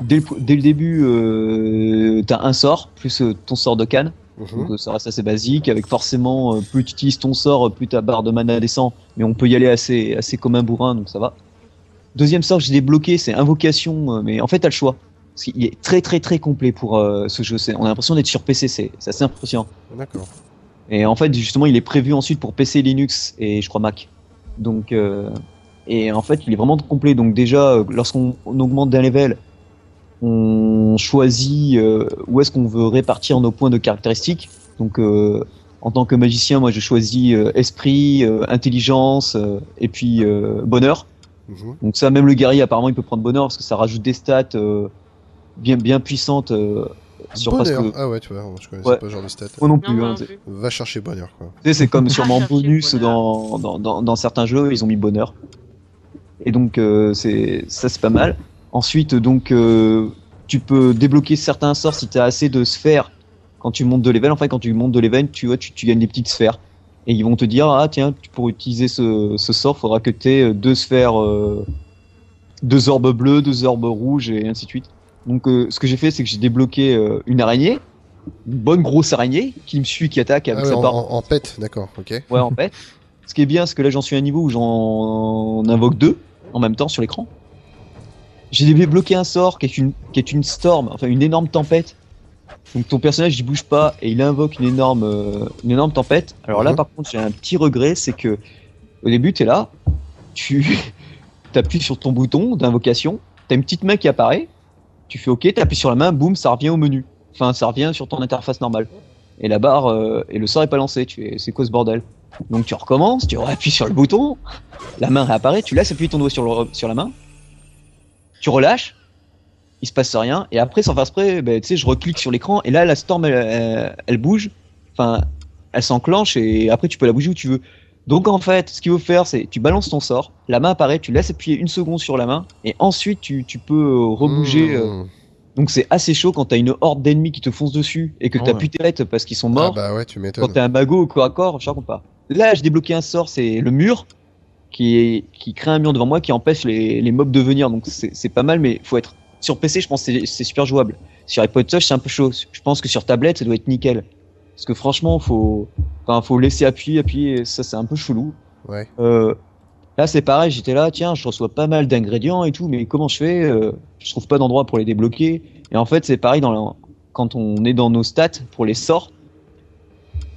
Dès le, dès le début, euh, t'as un sort, plus euh, ton sort de canne. Mhm. Donc euh, ça reste assez basique, avec forcément, plus tu utilises ton sort, plus ta barre de mana descend, mais on peut y aller assez, assez comme un bourrin, donc ça va. Deuxième sort j'ai débloqué, c'est Invocation, mais en fait, t'as le choix. Parce qu'il est très très très complet pour euh, ce jeu. On a l'impression d'être sur PC, c'est c'est assez impressionnant. D'accord. Et en fait, justement, il est prévu ensuite pour PC, Linux et je crois Mac. Donc, euh, et en fait, il est vraiment complet. Donc déjà, euh, lorsqu'on on augmente d'un level, on choisit euh, où est-ce qu'on veut répartir nos points de caractéristiques. Donc, euh, en tant que magicien, moi, je choisis esprit, intelligence et puis bonheur. Mhm. Donc ça, même le guerrier, apparemment, il peut prendre bonheur parce que ça rajoute des stats bien bien puissantes sur Bonheur. presque. Ah ouais, tu vois, je connaissais Ouais. pas ce genre de stats. Moi non plus. hein, non plus. Va chercher bonheur, quoi. tu sais, c'est comme sûrement bonus dans, dans, dans, dans certains jeux, ils ont mis bonheur. Et donc, euh, c'est ça, c'est pas mal. Ensuite, donc, euh, tu peux débloquer certains sorts si tu as assez de sphères quand tu montes de level. En fait, quand tu montes de level, tu, vois, tu, tu gagnes des petites sphères. Et ils vont te dire, ah tiens, pour utiliser ce, ce sort, faudra que tu aies deux sphères, euh, deux orbes bleues, deux orbes rouges, et ainsi de suite. Donc, euh, ce que j'ai fait, c'est que j'ai débloqué euh, une araignée, une bonne grosse araignée, qui me suit, qui attaque avec Ah ouais, sa barre en- en pet, d'accord, ok. Ouais, en fait. Ce qui est bien, c'est que là, j'en suis à un niveau où j'en invoque deux en même temps sur l'écran. J'ai débloqué un sort qui est une, qui est une storm, enfin une énorme tempête. Donc ton personnage il bouge pas et il invoque une énorme, euh, une énorme tempête. Alors là, Mhm. par contre, j'ai un petit regret, c'est que au début, tu es là, tu appuies sur ton bouton d'invocation, tu as une petite main qui apparaît, tu fais OK, tu appuies sur la main, boum, ça revient au menu. Enfin, ça revient sur ton interface normale. Et la barre, euh, et le sort est pas lancé. Tu es, c'est quoi ce bordel? Donc tu recommences, tu appuies sur le bouton, la main réapparaît, tu laisses appuyer ton doigt sur, la main, tu relâches, il se passe rien, et après, sans faire exprès, ben, tu sais, je reclique sur l'écran, et là, la storm, elle, elle bouge, enfin, elle s'enclenche, et après, tu peux la bouger où tu veux. Donc en fait, ce qu'il faut faire, c'est tu balances ton sort, la main apparaît, tu laisses appuyer une seconde sur la main, et ensuite tu, tu peux euh, rebouger. euh, Mmh. donc c'est assez chaud quand t'as une horde d'ennemis qui te fonce dessus et que Ah t'as ouais. plus tes lettres parce qu'ils sont Ah morts. bah ouais, tu quand m'étonnes. t'es un mago au corps à corps, je raconte pas. Là, j'ai débloqué un sort, c'est le mur qui, est, qui crée un mur devant moi qui empêche les, les mobs de venir. Donc c'est pas mal, mais faut être sur PC. Je pense que c'est- c'est super jouable. Sur iPod Touch, c'est un peu chaud. Je pense que sur tablette, ça doit être nickel. Parce que franchement, faut, enfin, faut laisser appuyer, appuyer. Ça, c'est un peu chelou. Ouais. Euh, là, c'est pareil, j'étais là, tiens, je reçois pas mal d'ingrédients et tout, mais comment je fais Euh, Je trouve pas d'endroit pour les débloquer. Et en fait, c'est pareil dans la- quand on est dans nos stats pour les sorts.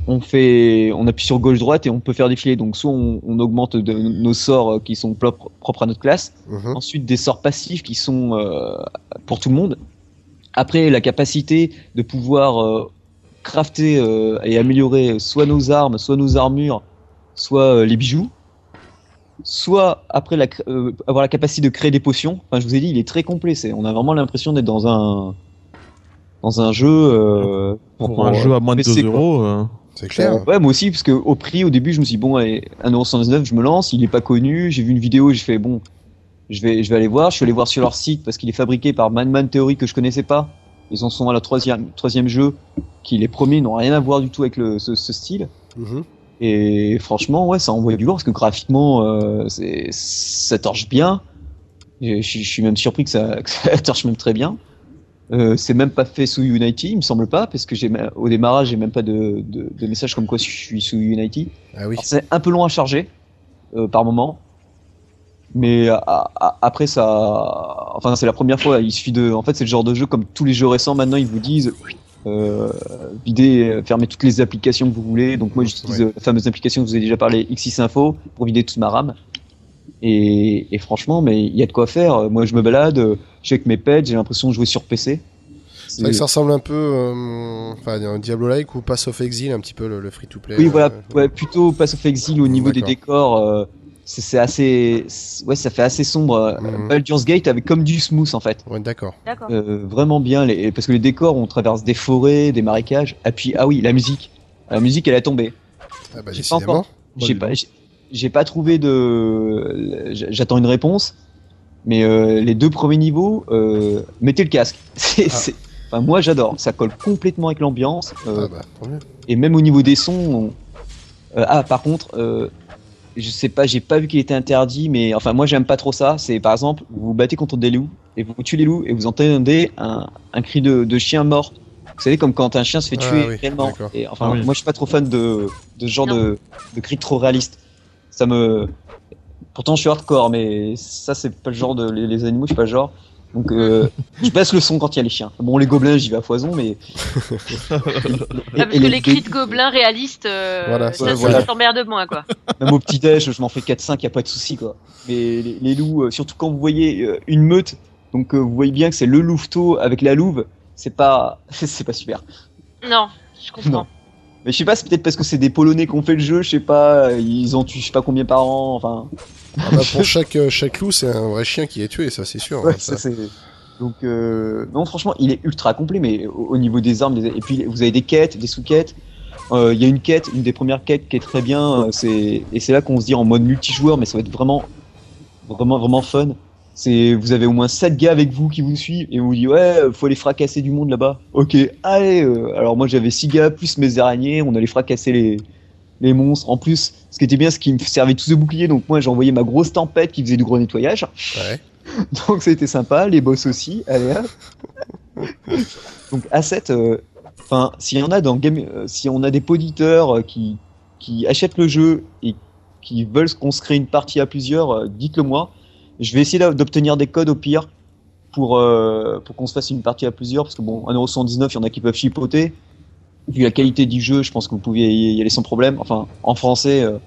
On fait, on appuie sur gauche droite et on peut faire défiler. Donc soit on, on augmente de- nos sorts euh, qui sont propres, propres à notre classe, Mhm. ensuite des sorts passifs qui sont euh, pour tout le monde. Après, la capacité de pouvoir crafter euh, et améliorer soit nos armes, soit nos armures soit euh, les bijoux, soit après la, euh, avoir la capacité de créer des potions. Enfin, je vous ai dit, il est très complet. C'est, on a vraiment l'impression d'être dans un dans un jeu euh, Pour un jeu à moins de PC, 2 quoi. euros. euh, C'est clair. Ouais, moi aussi, parce que au prix, au début, je me suis dit, bon, allez, 1,79€, je me lance, il est pas connu, j'ai vu une vidéo, j'ai fait, bon, je vais, je vais aller voir, je suis allé voir sur leur site, parce qu'il est fabriqué par Manman Theory, que je connaissais pas. Ils en sont à leur troisième, troisième jeu, qui les premiers n'ont rien à voir du tout avec le, ce, ce style. Mhm. Et franchement, ouais, ça envoie du lourd, parce que graphiquement, euh, ça torche bien. Je, je- je suis même surpris que ça, que ça torche même très bien. Euh, c'est même pas fait sous Unity, il me semble pas, parce que j'ai au démarrage j'ai même pas de, de, de message comme quoi je suis sous Unity. Ah oui. C'est un peu long à charger euh, par moment, mais à- après ça, enfin c'est la première fois. Il suffit de, en fait c'est le genre de jeu comme tous les jeux récents maintenant ils vous disent euh, vider, euh, fermer toutes les applications que vous voulez. Donc moi j'utilise Ouais. euh, la fameuse application que vous ai déjà parlé, X6 Info, pour vider toute ma RAM. Et, et franchement, mais il y a de quoi faire. Moi je me balade, euh, je avec mes pets, j'ai l'impression de jouer sur PC. C'est vrai que ça ressemble un peu, euh, enfin, un Diablo-like ou Pass of Exile, un petit peu le, le free-to-play. Oui, euh, voilà, ouais, plutôt Pass of Exile au niveau des décors. C'est c'est assez, ouais, ça fait assez sombre. Baldur's Gate avec comme du smooth en fait, Ouais, d'accord. D'accord. Euh, vraiment bien. Les, parce que les décors, on traverse des forêts, des marécages. Et puis ah oui, la musique, la musique, elle a tombé. Ah bah, J'ai pas décidément. encore, j'ai pas, j'ai- j'ai pas trouvé de, j'attends une réponse. Mais euh, les deux premiers niveaux, euh, mettez le casque. C'est, Ah. c'est- enfin, moi j'adore. Ça colle complètement avec l'ambiance. euh, Ah bah, et même au niveau des sons. on- euh, ah, par contre, euh, je sais pas, j'ai pas vu qu'il était interdit, mais enfin, moi j'aime pas trop ça. C'est par exemple, vous vous battez contre des loups et vous tuez les loups et vous entendez un, un cri de, de chien mort. Vous savez, comme quand un chien se fait Ah tuer oui, réellement. Et enfin, Ah oui. moi je suis pas trop fan de, de ce genre de, de cri trop réaliste. Ça me. Pourtant, je suis hardcore, mais ça, c'est pas le genre de. Les, les animaux, je suis pas le genre. Donc, euh, je baisse le son quand il y a les chiens. Bon, les gobelins, j'y vais à foison, mais. Ah, parce que les cris de gobelins réalistes, euh, Voilà, ça, ouais, voilà. de moins, quoi. Même au petit déj, je m'en fais 4-5, y a pas de souci quoi. Mais les, les loups, euh, surtout quand vous voyez euh, une meute, donc euh, vous voyez bien que c'est le louveteau avec la louve, c'est pas, c'est pas super. Non, je comprends. Non. Mais je sais pas, c'est peut-être parce que c'est des Polonais qui ont fait le jeu, je sais pas, ils en tuent je sais pas combien par an, enfin. Ah bah, pour chaque, euh, chaque loup, c'est un vrai chien qui est tué, ça c'est sûr. Ouais, hein, ça. ça, Donc euh, non, franchement, il est ultra complet, mais au, au niveau des armes, des- et puis vous avez des quêtes, des sous-quêtes. Euh, Il y a une quête, une des premières quêtes qui est très bien, euh, c'est et c'est là qu'on se dit en mode multijoueur, mais ça va être vraiment, vraiment, vraiment fun. C'est vous avez au moins 7 gars avec vous qui vous suivent et on vous dit ouais, faut aller fracasser du monde là-bas. Ok, allez. euh, alors moi j'avais 6 gars plus mes araignées, on allait fracasser les les monstres. En plus, ce qui était bien, c'est qu'ils me servaient tous de bouclier, donc moi j'ai envoyé ma grosse tempête qui faisait du gros nettoyage. Ouais. Donc été sympa, les boss aussi, allez hop. Donc A7, euh, enfin, s'il y en a dans Game, euh, si on a des auditeurs euh, qui, qui achètent le jeu et qui veulent qu'on se crée une partie à plusieurs, euh, dites-le moi. Je vais essayer d'obtenir des codes au pire pour, euh, pour qu'on se fasse une partie à plusieurs, parce que bon, 1,79€, il y en a qui peuvent chipoter. Vu la qualité du jeu, je pense que vous pouvez y aller sans problème. Enfin, en français, euh,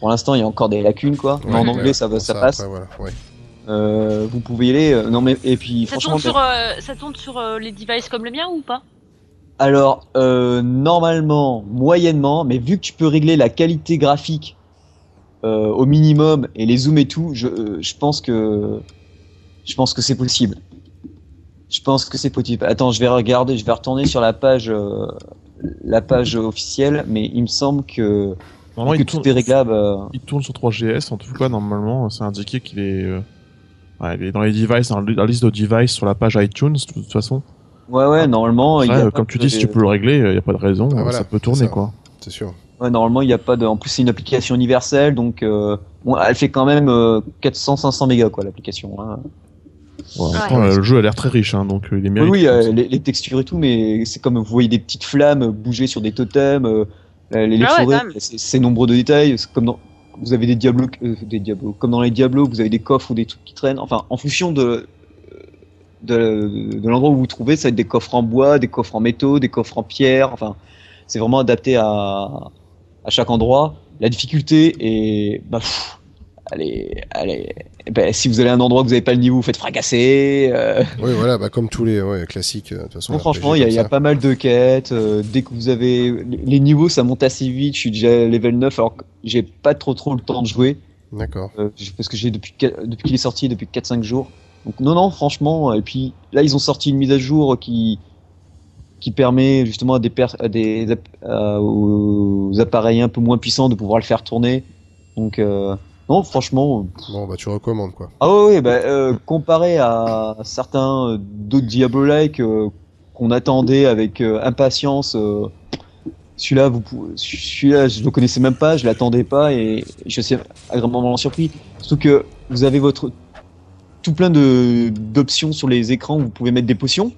pour l'instant, il y a encore des lacunes, quoi. Mais en anglais, ouais, ça, va, ça passe. après, voilà, ouais. Euh, vous pouvez y aller. euh, non mais et puis Ça franchement. tourne sur, euh, ça tourne sur euh, les devices comme le mien ou pas? Alors euh, normalement moyennement, mais vu que tu peux régler la qualité graphique euh, au minimum et les zooms et tout, je, euh, je pense que je pense que c'est possible. Je pense que c'est possible. Attends, je vais regarder, je vais retourner sur la page euh, la page officielle, mais il me semble que, Normalement, que il tourne, tout est réglable. euh, il tourne sur 3GS. En tout cas, normalement, c'est indiqué qu'il est, euh, ouais, il est dans les devices, dans la liste de devices sur la page iTunes, de toute façon. Ouais ouais, normalement. il y Après, a pas comme tu dis, si tu peux le régler, il n'y a pas de raison, Ah, voilà, ça peut tourner, ça. quoi. C'est sûr. Ouais, normalement, il n'y a pas de. En plus, c'est une application universelle, donc euh, bon, elle fait quand même euh, 400-500 mégas, quoi, l'application. Hein. Ouais, Ouais. euh, le jeu a l'air très riche, hein, donc euh, il est Oui, mérité. oui, euh, les, les textures et tout, mais c'est comme vous voyez des petites flammes bouger sur des totems, euh, les, les Ah forêts, c'est nombreux de détails. Comme dans, vous avez des diablos, euh, des diablos, comme dans les diablos, vous avez des coffres ou des trucs qui traînent. Enfin, en fonction de de, de l'endroit où vous vous trouvez, ça va être des coffres en bois, des coffres en métaux, des coffres en pierre. Enfin, c'est vraiment adapté à à chaque endroit. La difficulté est bah, pff, allez, allez. eh Ben, si vous allez à un endroit que vous n'avez pas le niveau, vous faites fracasser. euh, Oui, voilà, bah, comme tous les ouais, classiques. euh, De toute façon, Non, RPG franchement, il y, a- y pas mal de quêtes. euh, dès que vous avez les niveaux, ça monte assez vite. Je suis déjà level 9 alors que j'ai pas trop trop le temps de jouer D'accord. euh, parce que j'ai depuis depuis qu'il est sorti depuis 4-5 jours. Donc non non, franchement. Et puis là, ils ont sorti une mise à jour qui qui permet justement à des, à aux appareils un peu moins puissants de pouvoir le faire tourner. Donc euh, non, franchement. Bon, bah, tu recommandes, quoi. Ah oui, bah, euh, comparé à certains euh, d'autres Diablo-like qu'on attendait avec impatience, celui-là, vous, celui-là, je le connaissais même pas, je l'attendais pas et je suis agréablement surpris. Surtout que vous avez votre tout plein de d'options sur les écrans où vous pouvez mettre des potions.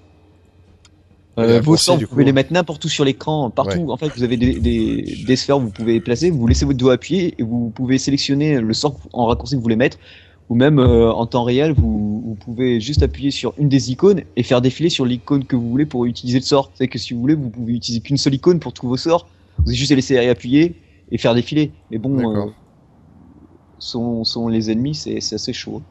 Les Euh, vos vous pouvez les mettre n'importe où sur l'écran, partout. En fait, vous avez des, des, des sphères où vous pouvez placer, vous laissez votre doigt appuyé et vous pouvez sélectionner le sort en raccourci que vous voulez mettre. Ou même euh, en temps réel, vous, vous pouvez juste appuyer sur une des icônes et faire défiler sur l'icône que vous voulez pour utiliser le sort. C'est que si vous voulez, vous pouvez utiliser qu'une seule icône pour tous vos sorts. Vous avez juste à laisser appuyer et faire défiler. Mais bon, euh, sont, sont les ennemis, c'est assez chaud.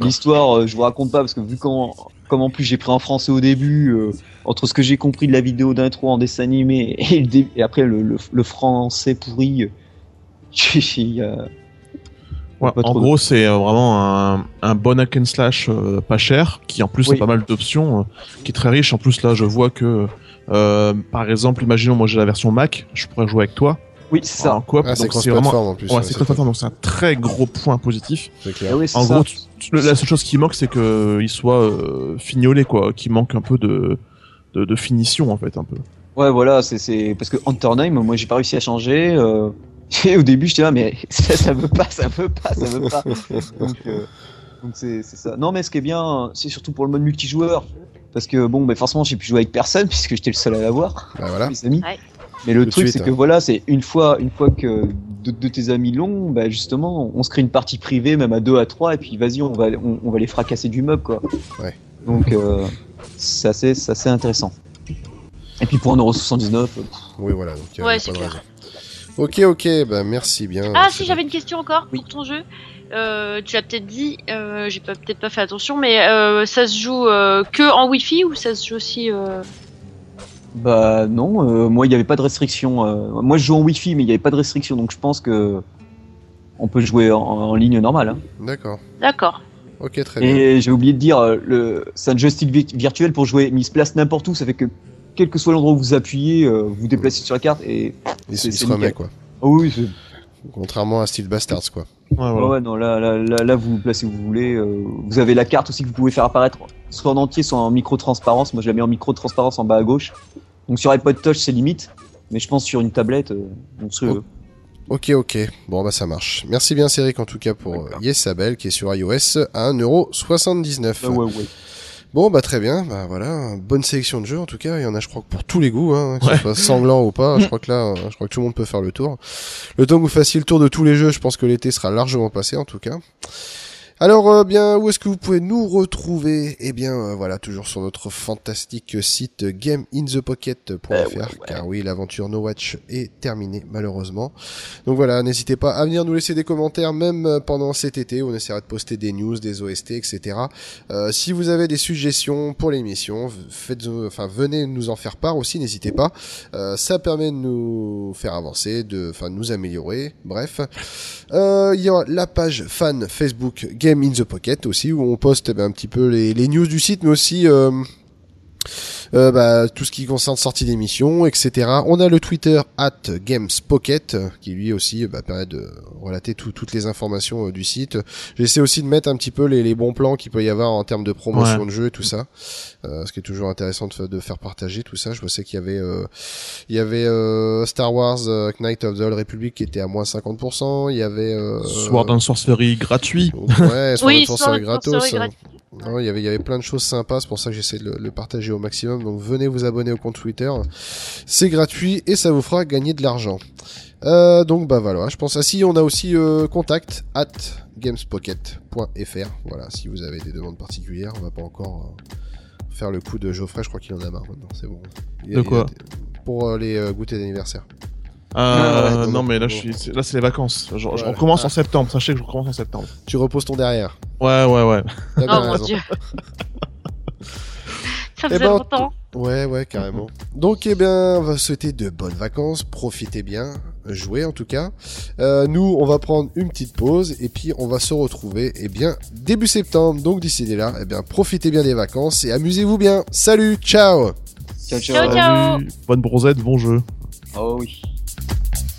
L'histoire, euh, je vous raconte pas parce que vu qu'en comme en plus j'ai pris en français au début, euh, entre ce que j'ai compris de la vidéo d'intro en dessin animé et, le dé- et après le, le, le français pourri, euh, Ouais, Pas en trop gros, c'est euh, vraiment un, un bon hack and slash euh, pas cher, qui en plus Oui. a pas mal d'options, euh, qui est très riche. En plus, là, je vois que, euh, par exemple, imaginons, moi j'ai la version Mac, je pourrais jouer avec toi oui c'est ça. en coop. Ah, c'est donc c'est vraiment, en plus. ouais, ouais, c'est cross-platform, donc c'est un très gros point positif. clair. Ah oui, En ça. gros, tu- tu- la seule chose qui manque, c'est que il soit euh, fignolé, quoi, qui manque un peu de, de, de finition, en fait, un peu. Ouais, voilà, c'est c'est parce que Antername, moi j'ai pas réussi à changer. Euh... Et au début, j'étais là, mais ça, ça veut pas, ça veut pas, ça veut pas. Donc, euh, c'est ça. Non, mais ce qui est bien, c'est surtout pour le mode multijoueur. Parce que bon, bah, forcément, j'ai pu jouer avec personne puisque j'étais le seul à l'avoir, Bah voilà. mes amis. Ouais. Mais le de truc, c'est que hein. voilà, c'est une fois, une fois que deux de tes amis l'ont, bah justement, on se crée une partie privée, même à deux, à trois, et puis vas-y, on va, on, on va les fracasser du meuble, quoi. Ouais. Donc, euh, c'est assez, c'est assez intéressant. Et puis pour 1,79€, euh, Oui, voilà. Donc, il y a Ouais, pas de clair. raison. Ok, ok, bah merci bien. Ah si, j'avais une question encore Oui. pour ton jeu. Euh, tu l'as peut-être dit, euh, j'ai peut-être pas fait attention, mais euh, ça se joue euh, que en Wi-Fi ou ça se joue aussi euh... Bah non, euh, moi il n'y avait pas de restriction. euh, moi je joue en Wi-Fi, mais il n'y avait pas de restriction, donc je pense que on peut jouer en, en ligne normale. hein. D'accord. D'accord. Ok, très bien. Et j'ai oublié de dire, euh, le, c'est un joystick vi- virtuel pour jouer, mais il se place n'importe où, ça fait que quel que soit l'endroit où vous appuyez, euh, vous vous déplacez sur la carte et Il, se- remet, quoi. oh oui, c'est- Contrairement à Steel Bastards, quoi. Ouais, ouais, voilà. ouais, non là, là, là, là, vous vous placez où vous voulez. euh, vous avez la carte aussi que vous pouvez faire apparaître soit en entier, soit en micro transparence. Moi je la mets en micro transparence en bas à gauche. Donc sur iPod Touch c'est limite, mais je pense sur une tablette, euh, on se- Oh. Ok, ok. Bon, bah ça marche. Merci bien, Céric, en tout cas, pour euh, Yesabel, qui est sur iOS à 1,79€. Ah ouais, ouais. Bon, bah très bien. Bah voilà, bonne sélection de jeux, en tout cas. Il y en a, je crois, que pour tous les goûts, hein, que Ouais. ce soit sanglant ou pas. Je crois que là, euh, je crois que tout le monde peut faire le tour. Le temps que vous fassiez le tour de tous les jeux, je pense que l'été sera largement passé, en tout cas. Alors, euh, bien, où est-ce que vous pouvez nous retrouver? Eh bien, euh, voilà, toujours sur notre fantastique site gameinthepocket.fr, Euh, ouais, ouais. car oui, l'aventure No Watch est terminée, malheureusement. Donc voilà, n'hésitez pas à venir nous laisser des commentaires, même pendant cet été, on essaiera de poster des news, des OST, etc. Euh, si vous avez des suggestions pour l'émission, faites, enfin, venez nous en faire part aussi, n'hésitez pas. Euh, ça permet de nous faire avancer, de, enfin, de nous améliorer. Bref, euh, il y a la page fan Facebook Game in the Pocket aussi où on poste eh ben, un petit peu les, les news du site, mais aussi euh, bah, tout ce qui concerne sortie d'émission, etc. On a le Twitter at GamesPocket qui lui aussi bah, permet de relater tout- toutes les informations euh, du site. J'essaie aussi de mettre un petit peu les, les bons plans qu'il peut y avoir en termes de promotion Ouais. de jeu et tout ça, euh, ce qui est toujours intéressant de, de faire partager tout ça. Je sais qu'il y avait euh, il y avait euh, Star Wars euh, Knight of the Old Republic qui était à moins 50%. Il y avait euh, Sword and Sorcery gratuit. Ouais, Sword Oui, and Sorcery Sword and gratos. Sorcery gratuit. Non, il y avait, il y avait plein de choses sympas, c'est pour ça que j'essaie de le, le partager au maximum. Donc venez vous abonner au compte Twitter, c'est gratuit et ça vous fera gagner de l'argent. Euh, donc bah voilà, je pense. Ah si, on a aussi euh, contact at gamespocket.fr. Voilà, si vous avez des demandes particulières, on va pas encore euh, faire le coup de Geoffrey. Je crois qu'il en a marre maintenant. C'est bon. Il De quoi Pour les goûters d'anniversaire. Euh, Ouais, ouais, non, non, mais là, bon. je suis, c'est- là, c'est les vacances. Je, je Ouais. recommence Ah. en septembre. Sachez que je recommence en septembre. Tu reposes ton derrière. Ouais, ouais, ouais. Oh mon raison. dieu. Ça Eh faisait ben, longtemps. Ouais, ouais, carrément. Donc, eh bien, on va souhaiter de bonnes vacances. Profitez bien. Jouez, en tout cas. Euh, nous, on va prendre une petite pause et puis on va se retrouver, eh bien, début septembre. Donc, d'ici là, eh bien, profitez bien des vacances et amusez-vous bien. Salut, ciao! Ciao, ciao. Ciao, ciao. Salut. Bonne brosette, bon jeu. Oh oui. Thank you.